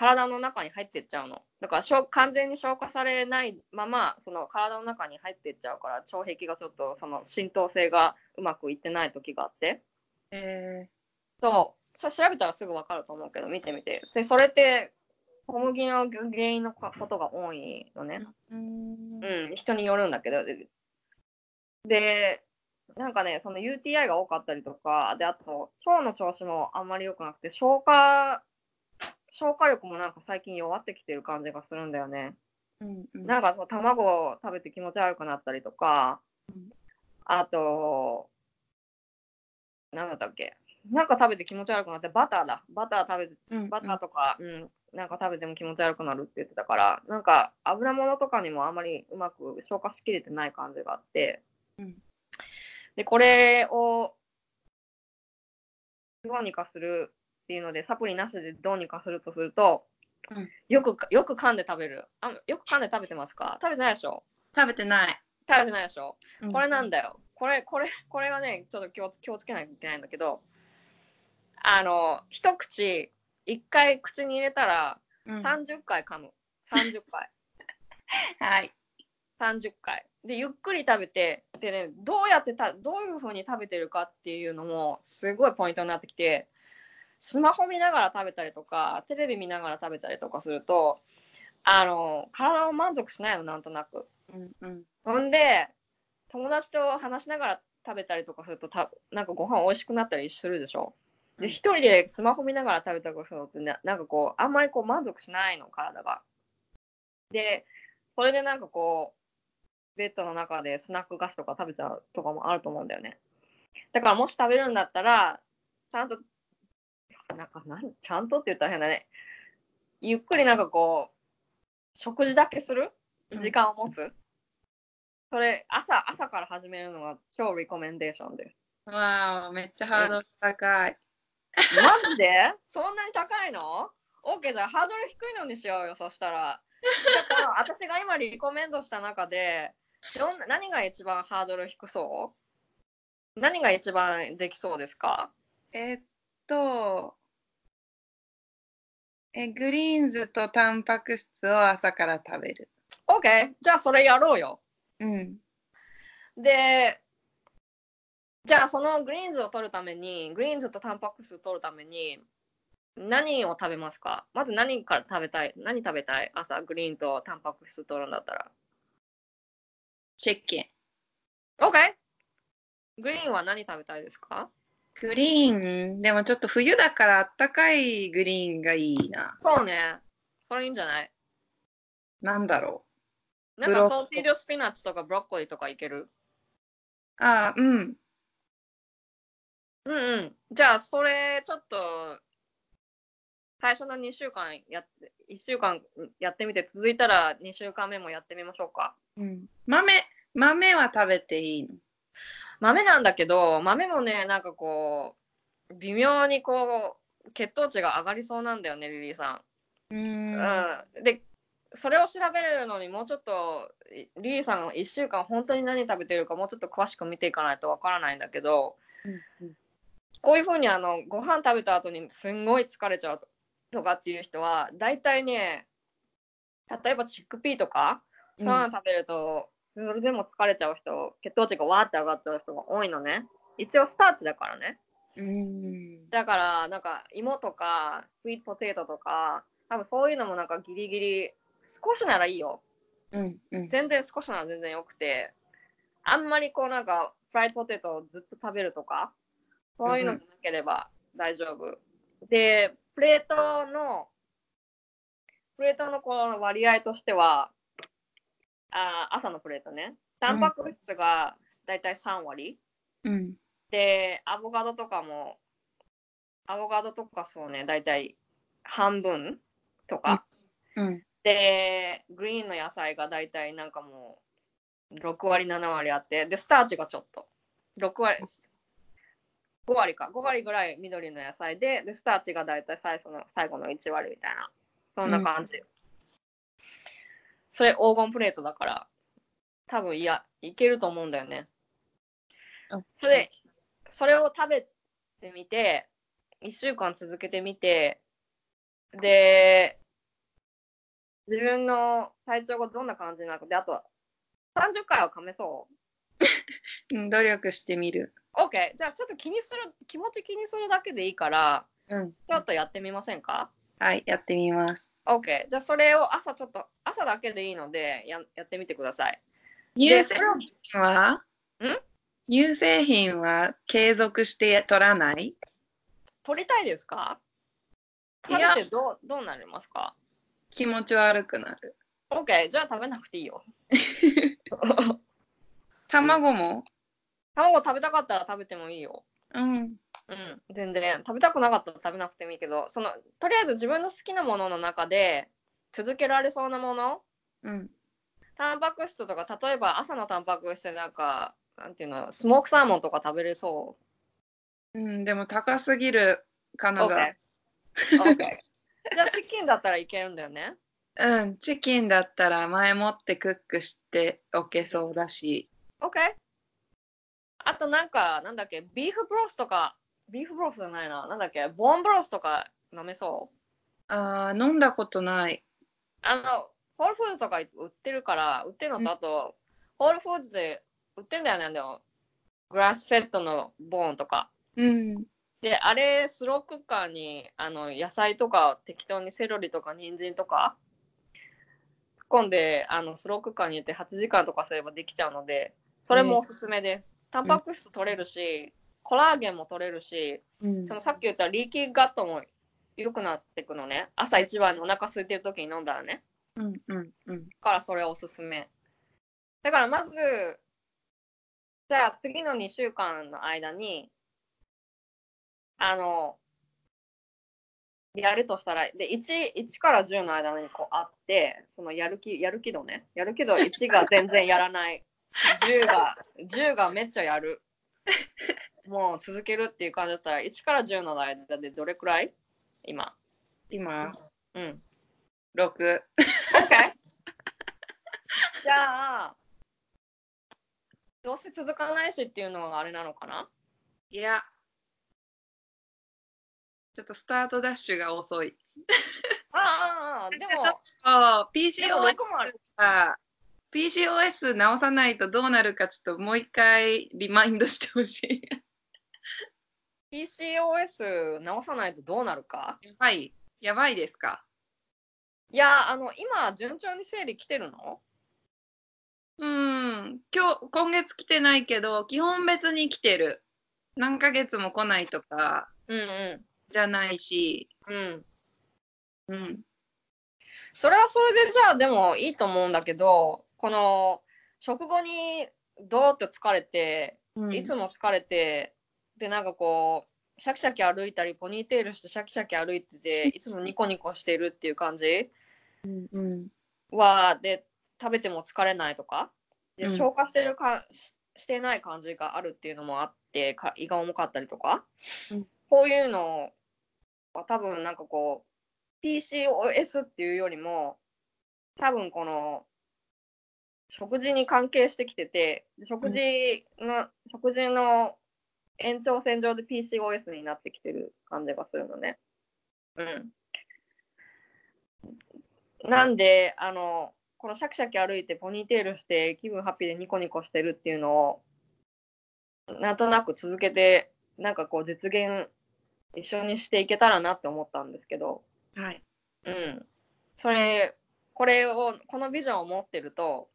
体の中に入ってっちゃうの。だから消完全に消化されないまま、その体の中に入ってっちゃうから、腸壁がちょっとその浸透性がうまくいってない時があって。えそう、それ調べたらすぐ分かると思うけど、見てみて。で、それって小麦の原因のことが多いのね。ー、うん。うん、人によるんだけど。でで、なんかね、その UTI が多かったりとか、で、あと、腸の調子もあんまり良くなくて、消化、消化力もなんか最近弱ってきてる感じがするんだよね。うんうん。なんかそう卵を食べて気持ち悪くなったりとかうん、あと、なんだったっけ？なんか食べて気持ち悪くなって、バターだ。バター食べて、うん。バターとか、うん、なんか食べても気持ち悪くなるって言ってたから、なんか油物とかにもあんまりうまく消化しきれてない感じがあって、うん。で、これをどうにかするっていうので、サプリなしでどうにかするとすると、うんよく、よく噛んで食べる。あよく噛んで食べてますか？食べてないでしょ？食べてない。食べてないでしょ？うんこれなんだよ。これ、これ、これはね、ちょっと気を気をつけなきゃいけないんだけど、あの、一口、一回口に入れたら、うん30回噛む。30回。はい。30回。で、ゆっくり食べて、でね、どうやってた、どういう風に食べてるかっていうのも、すごいポイントになってきて、スマホ見ながら食べたりとか、テレビ見ながら食べたりとかすると、あの、体を満足しないの、なんとなく。うんうんほんで、友達と話しながら食べたりとかすると、たなんかご飯美味しくなったりするでしょ。で、うん一人でスマホ見ながら食べたりするのってな、なんかこう、あんまりこう満足しないの、体が。で、それでなんかこう、ベッドの中でスナック菓子とか食べちゃうとかもあると思うんだよね。だからもし食べるんだったら、ちゃんと、なんかなん、ちゃんとって言ったら変だね。ゆっくりなんかこう、食事だけする？うん時間を持つ、それ、朝、朝から始めるのが超リコメンデーションです。わあ、めっちゃハードル高い。マジで？そんなに高いの ?OK、じゃあハードル低いのにしようよ、そしたら。だから私が今リコメンドした中で、どんな何が一番ハードル低そう？何が一番できそうですか？えっと、え、 greens とタンパク質を朝から食べる。?OK、じゃあそれやろうよ。うん。で、じゃあその greens を取るために、 greens とタンパク質を取るために、何を食べますか？まず何から食べたい？何食べたい？朝、 green とタンパク質取るんだったら。チェッキン。OK! グリーンは何食べたいですか？グリーン、でもちょっと冬だからあったかいグリーンがいいな。そうね。それいいんじゃない？なんだろなんかソーティードスピナッチとかブロッコリーとかいける？う。ああ、うん。うんうん。じゃあ、それ、ちょっと、最初の2週間やって、1週間やってみて、続いたら2週間目もやってみましょうか。うん、豆、豆は食べていいの？豆なんだけど、豆もね、なんかこう、微妙にこう、血糖値が上がりそうなんだよね、リリーさうーん。ん。うん。で、それを調べるのにもうちょっと、いリリーさんが1週間本当に何食べてるかもうちょっと詳しく見ていかないとわからないんだけど、うんこういうふうにあのご飯食べた後にすんごい疲れちゃうとかっていう人は、大体ね、例えばチックピーとか、うんそういうの食べると、でも疲れちゃう人、血糖値がわーって上がっちゃう人が多いのね。一応スターチだからね。うーん。だから、なんか芋とか、スイートポテトとか、多分そういうのもなんかギリギリ、少しならいいよ。うん。うん。全然少しなら全然よくて、あんまりこうなんか、フライドポテトをずっと食べるとか、そういうのじゃなければ大丈夫。で、プレートの、プレートのこの割合としては、あー朝のプレートね。タンパク質がだいたい3割。うん。で、アボカドとかも、アボカドとかそうね、だいたい半分とか。うん。で、グリーンの野菜がだいたいなんかもう、6割、7割あって、で、スターチがちょっと、6割、5割か、5割ぐらい緑の野菜で、で、スターチがだいたい最初の、最後の1割みたいな、そんな感じ。それ黄金プレートだから、多分いや、いけると思うんだよね。それ、それを食べてみて、1週間続けてみて、で、自分の体調がどんな感じなのか、で、あと、30回は噛めそう？うん努力してみる。?OK。じゃあ、ちょっと気にする、気持ち気にするだけでいいから、うん。ちょっとやってみませんか？はい、やってみます。?OK。じゃあ、それを朝ちょっと、朝だけでいいので、ややってみてください。乳製品は？ん？乳製品は継続して取らない？取りたいですか？食べてどうどうなりますか？気持ち悪くなる。?OK、じゃあ食べなくていいよ。卵も？卵食べたかったら食べてもいいよ。うん。うん、全然。食べたくなかったら食べなくてもいいけど、その、とりあえず自分の好きなものの中で続けられそうなもの、うん。タンパク質とか、例えば朝のタンパク質でなんか、なんていうの、スモークサーモンとか食べれそうん、でも高すぎるカう。ナ OK ダ。。OK。じゃあチキンだったらいけるんだよね。うん、チキンだったら前もってクックしておけそうだし。OK。あとなんか、なんだっけ、ビーフブロスとか、ビーフブロスじゃないな、なんだっけ、ボーンブロスとか飲めそう？あー飲んだことない。あの、ホールフーズとか売ってるから、売ってるのと、あと、ホールフーズで売ってんだよね、でも。グラスフェットのボーンとか。うん。で、あれ、スロークッカーに、あの、野菜とか、適当にセロリとか、人参とか、込んで、あの、スロークッカーに入れて8時間とかすればできちゃうので、それもおすすめです。タンパク質取れるし、コラーゲンも取れるし、うんそのさっき言ったリーキーガットも良くなっていくのね。朝一番にお腹空いてる時に飲んだらね。うんうんうん。だからそれおすすめ。だからまず、じゃあ次の2週間の間に、あの、やるとしたら、で、1、1から10の間にこうあって、そのやる気、やる気度ね。やる気度1が全然やらない。10が、10がめっちゃやる。もう続けるっていう感じだったら、1から10の間でどれくらい？今。今、うん。6。OK! じゃあ、どうせ続かないしっていうのがあれなのかな？いや、ちょっとスタートダッシュが遅い。ああああ、でも、PCOS あ PCOS 直さないとどうなるかちょっともう一回リマインドしてほしい。PCOS 直さないとどうなるか？やばい。やばいですか？いや、あの、今、順調に生理来てるの？うん。今日、今月来てないけど、基本別に来てる。何ヶ月も来ないとかうんうじゃないし、ん。うん。うん。それはそれでじゃあでもいいと思うんだけど、この、食後にどーっと疲れて、うんいつも疲れて、で、なんかこう、シャキシャキ歩いたり、ポニーテールしてシャキシャキ歩いてて、いつもニコニコしてるっていう感じ？うんうん。は、で、食べても疲れないとか、でうん。消化してるか、ししてない感じがあるっていうのもあって、か胃が重かったりとか、うん。こういうのは多分なんかこう、PCOS っていうよりも、多分この、食事に関係してきてて、食事の、食事の延長線上で PCOS になってきてる感じがするのね。うん。なんで、あの、このシャキシャキ歩いてポニーテールして気分ハッピーでニコニコしてるっていうのを、なんとなく続けて、なんかこう実現一緒にしていけたらなって思ったんですけど、はい。うん。それ、これを、このビジョンを持ってると、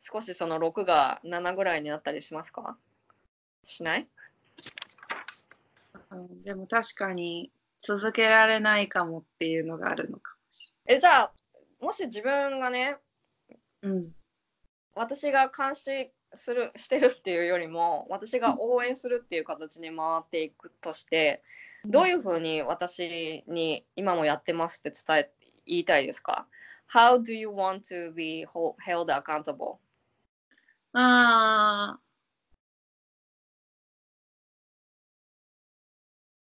少しその6が7ぐらいになったりしますか？しない？うんでも確かに続けられないかもっていうのがあるのかもしえ、じゃあ、もし自分がね、れない。うん。私が監視するしてるっていうよりも私が応援するっていう形に回っていくとしてどういうふうに私に今もやってますって伝え言いたいですか ?How do you want to be held accountable? ああ。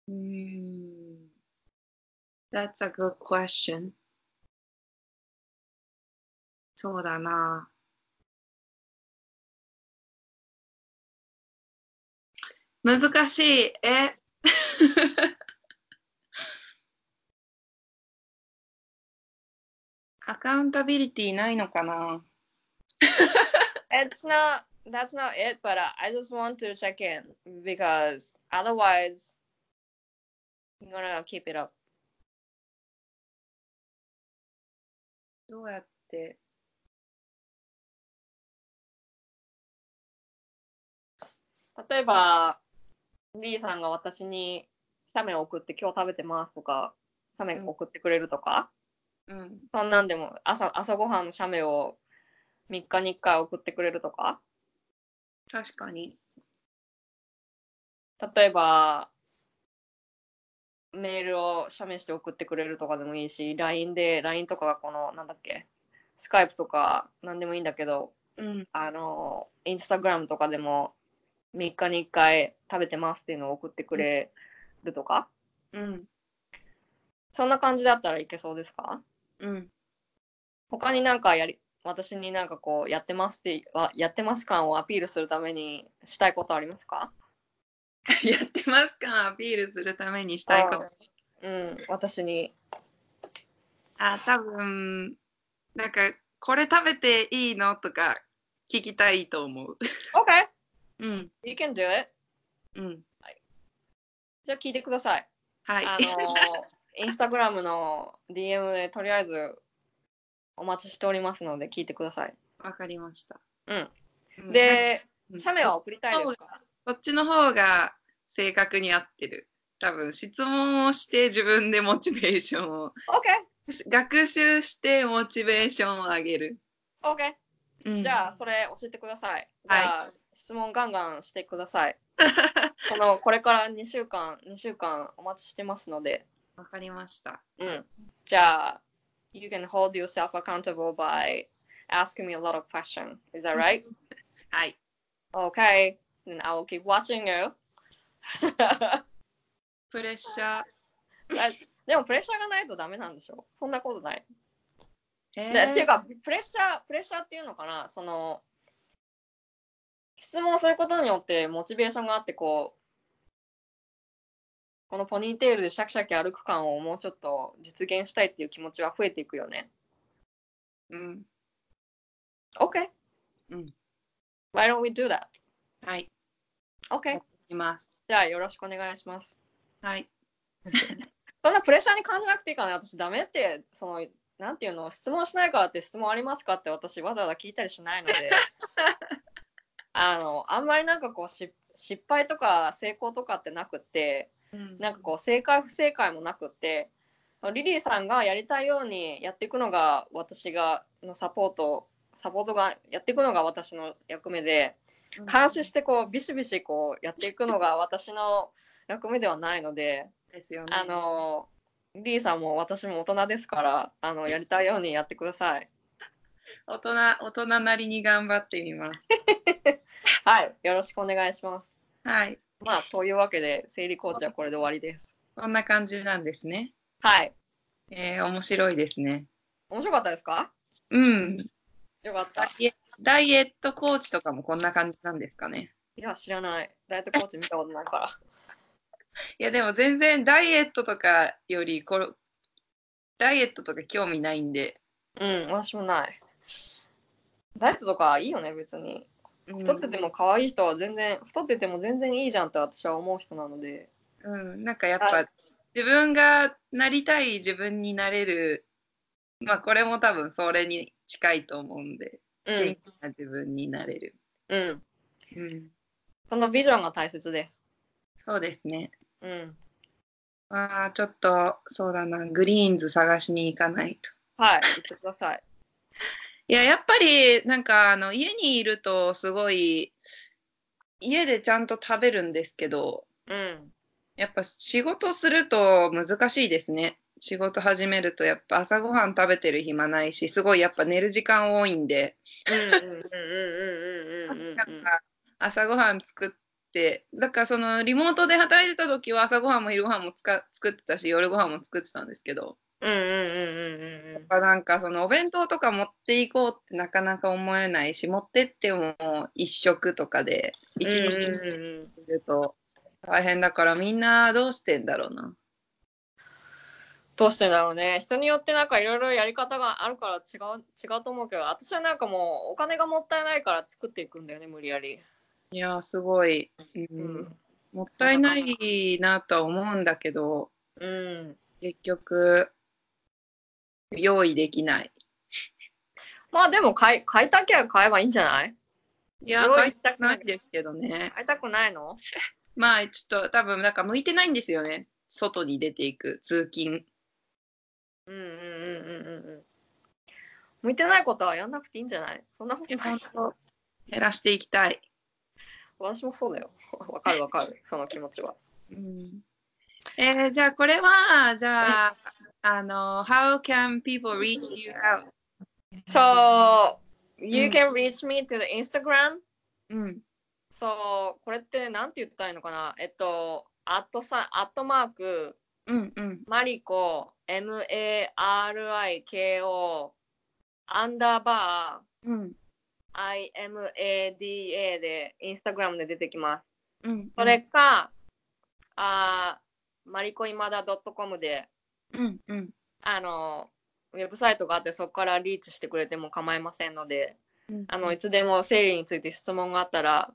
うん。That's a good question. そうだな。難しい。えアカウンタビリティないのかな It's not, that's not it, but I just want to check in because otherwise you're gonna keep it up. どうやって？例えば、リーさんが私に写メを送って今日食べてますとか、写メ送ってくれるとか、うん。そんなんでも朝朝ごはんの写メを3日に1回送ってくれるとか、確かに。例えば、メールを写メして送ってくれるとかでもいいし、LINE で、LINE とかがこの、なんだっけ、スカイプとかなんでもいいんだけど、うん。あの、インスタグラムとかでも3日に1回食べてますっていうのを送ってくれるとか、うん。そんな感じだったらいけそうですか？うん。他になんかやり、私になんかこう、やってますって、わやってます感をアピールするためにしたいことありますか？やってますか？アピールするためにしたいこと。うん、私に。あ、多分、なんか、これ食べていいのとか聞きたいと思う。OK! うん。You can do it! うん。じゃあ聞いてください。はい。あの、インスタグラムの DM でとりあえずお待ちしておりますので聞いてください。わかりました。うん。うん、で、うん写メは送りたいですか？そっちの方が正確に合ってる。多分、質問をして自分でモチベーションを、?OK! 学習してモチベーションを上げる。OK! うん、じゃあ、それ教えてください。じはい質問ガンガンしてください。この、これから2週間、2週間お待ちしてますので、わかりました。うん。じゃあ、you can hold yourself accountable by asking me a lot of questions. Is that right? はい。okay. Then I will keep watching you. プレッシャー。でも、プレッシャーがないとダメなんでしょ？そんなことない。えでっていうか、プレッシャー、プレッシャーっていうのかな、その、質問することによってモチベーションがあって、こう、このポニーテールでシャキシャキ歩く感をもうちょっと実現したいっていう気持ちは増えていくよね。うん。OK。うん。Why don't we do that? はい。OK。います。じゃあよろしくお願いします。はい。そんなプレッシャーに感じなくていいかな。私ダメって、その、なんていうの、質問しないからって質問ありますかって私わざわざ聞いたりしないので、あの、あんまりなんかこうし失敗とか成功とかってなくって、うんなんかこう正解不正解もなくって、リリーさんがやりたいようにやっていくのが私がのサポート、サポートがやっていくのが私の役目で、監視してこうビシビシこうやっていくのが私の役目ではないので、ですよね。あの、リーさんも私も大人ですから、あの、やりたいようにやってください。大人、大人なりに頑張ってみます。はい。よろしくお願いします。はい。まあ、というわけで、生理コーチはこれで終わりです。こんな感じなんですね。はい。えー、面白いですね。面白かったですか？うん。よかった。ダイエットコーチとかもこんな感じなんですかね。いや、知らない。ダイエットコーチ見たことないから。いや、でも全然ダイエットとかよりこれ、ダイエットとか興味ないんで。うん、私もない。ダイエットとかいいよね、別に。うん太ってても可愛い人は全然、太ってても全然いいじゃんって私は思う人なので。うん、なんかやっぱ、は自分がなりたい自分になれる、まあこれも多分それに近いと思うんで、うん。元気な自分になれる。うん。うん、そのビジョンが大切です。そうですね。うん。ああ、ちょっと、そうだな、グリーンズ探しに行かないと。はい、言ってください。いや、やっぱり、なんか、あの、家にいると、すごい、家でちゃんと食べるんですけど、うん。やっぱ仕事すると難しいですね。仕事始めると、やっぱ朝ごはん食べてる暇ないし、すごいやっぱ寝る時間多いんで、朝ごはん作って、だからそのリモートで働いてた時は朝ごはんも昼ごはんもつか作ってたし、夜ごはんも作ってたんですけど、うんうんうんうんうんやっぱなんかそのお弁当とか持っていこうってなかなか思えないし、持ってっても一食とかで一日うんうんうんうんいると大変だからみんなどうしてんだろうな。どうしてだろうね。人によってなんかいろいろやり方があるから違う違うと思うけど、私はなんかもうお金がもったいないから作っていくんだよね、無理やり。いやーすごい、うんうん。もったいないなとは思うんだけど、うん。結局用意できない。まあでも買い買いたきゃ買えばいいんじゃない？いや、すごいたくないですけどね。会いたくないの？まあ、ちょっと多分、なんか向いてないんですよね。外に出ていく、通勤。うんうんうんうんうんうん。向いてないことはやんなくていいんじゃない？そんなことない。減らしていきたい。私もそうだよ。わかるわかる。その気持ちは。うんえーじゃあこれは、じゃあ、あの、How can people reach you out? So, you うん can reach me to the Instagram. うん。So, これってなんて言ったらいいのかな？えっと、アットさ、アットマーク、うんうん。マリコ、M-A-R-I-K-O、アンダーバうん。ー、I-M-A-D-A で、インスタグラムで出てきます。うん。それか、あーマリコ今だ .com で、うんうん。あの、ウェブサイトがあって、そこからリーチしてくれても構いませんので、うんあの、いつでも生理について質問があったら、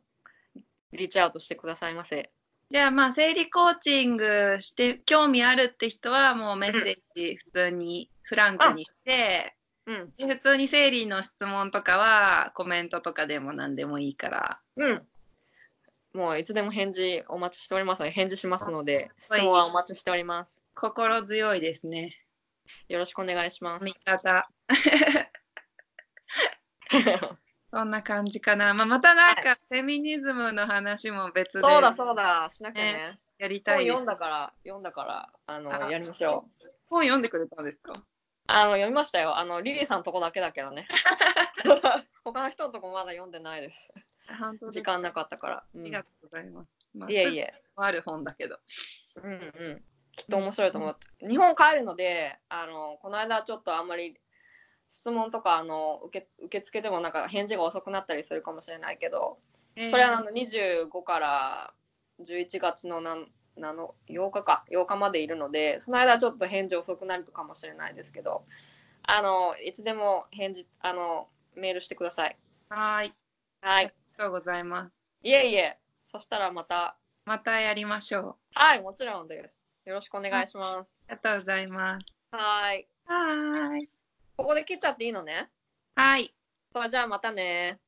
リーチアウトしてくださいませ。じゃあまあ生理コーチングして興味あるって人はもうメッセージ普通にフランクにして、うん。で普通に生理の質問とかはコメントとかでも何でもいいから。うん。もういつでも返事お待ちしておりますので、返事しますので、質はい問はお待ちしております。心強いですね。よろしくお願いします。味方。そんな感じかな。まあ、またなんかフェミニズムの話も別でそうだそうだ、しなきゃね。やりたい本読んだから、読んだから、あの、あやりましょう。本読んでくれたんですか？あの、読みましたよ。あの、リリーさんのとこだけだけどね。他の人のとこまだ読んでないです。本当時間なかったから。うんありがとうございます。まあいえいえ。ある本だけど。うんうん。きっと面白いと思う。日本帰るので、あの、この間ちょっとあんまり質問とか、あの、受け受付でもなんか返事が遅くなったりするかもしれないけど、それはあの25から11月のなんなの8日か8日までいるのでその間ちょっと返事遅くなるかもしれないですけどあのいつでも返事あのメールしてくださいはーい。はいありがとうございます。いえいえそしたらまたまたやりましょう。はいもちろんですよろしくお願いしますありがとうございます。はいはーい。ここで切っちゃっていいのね？はい。そうじゃあまたね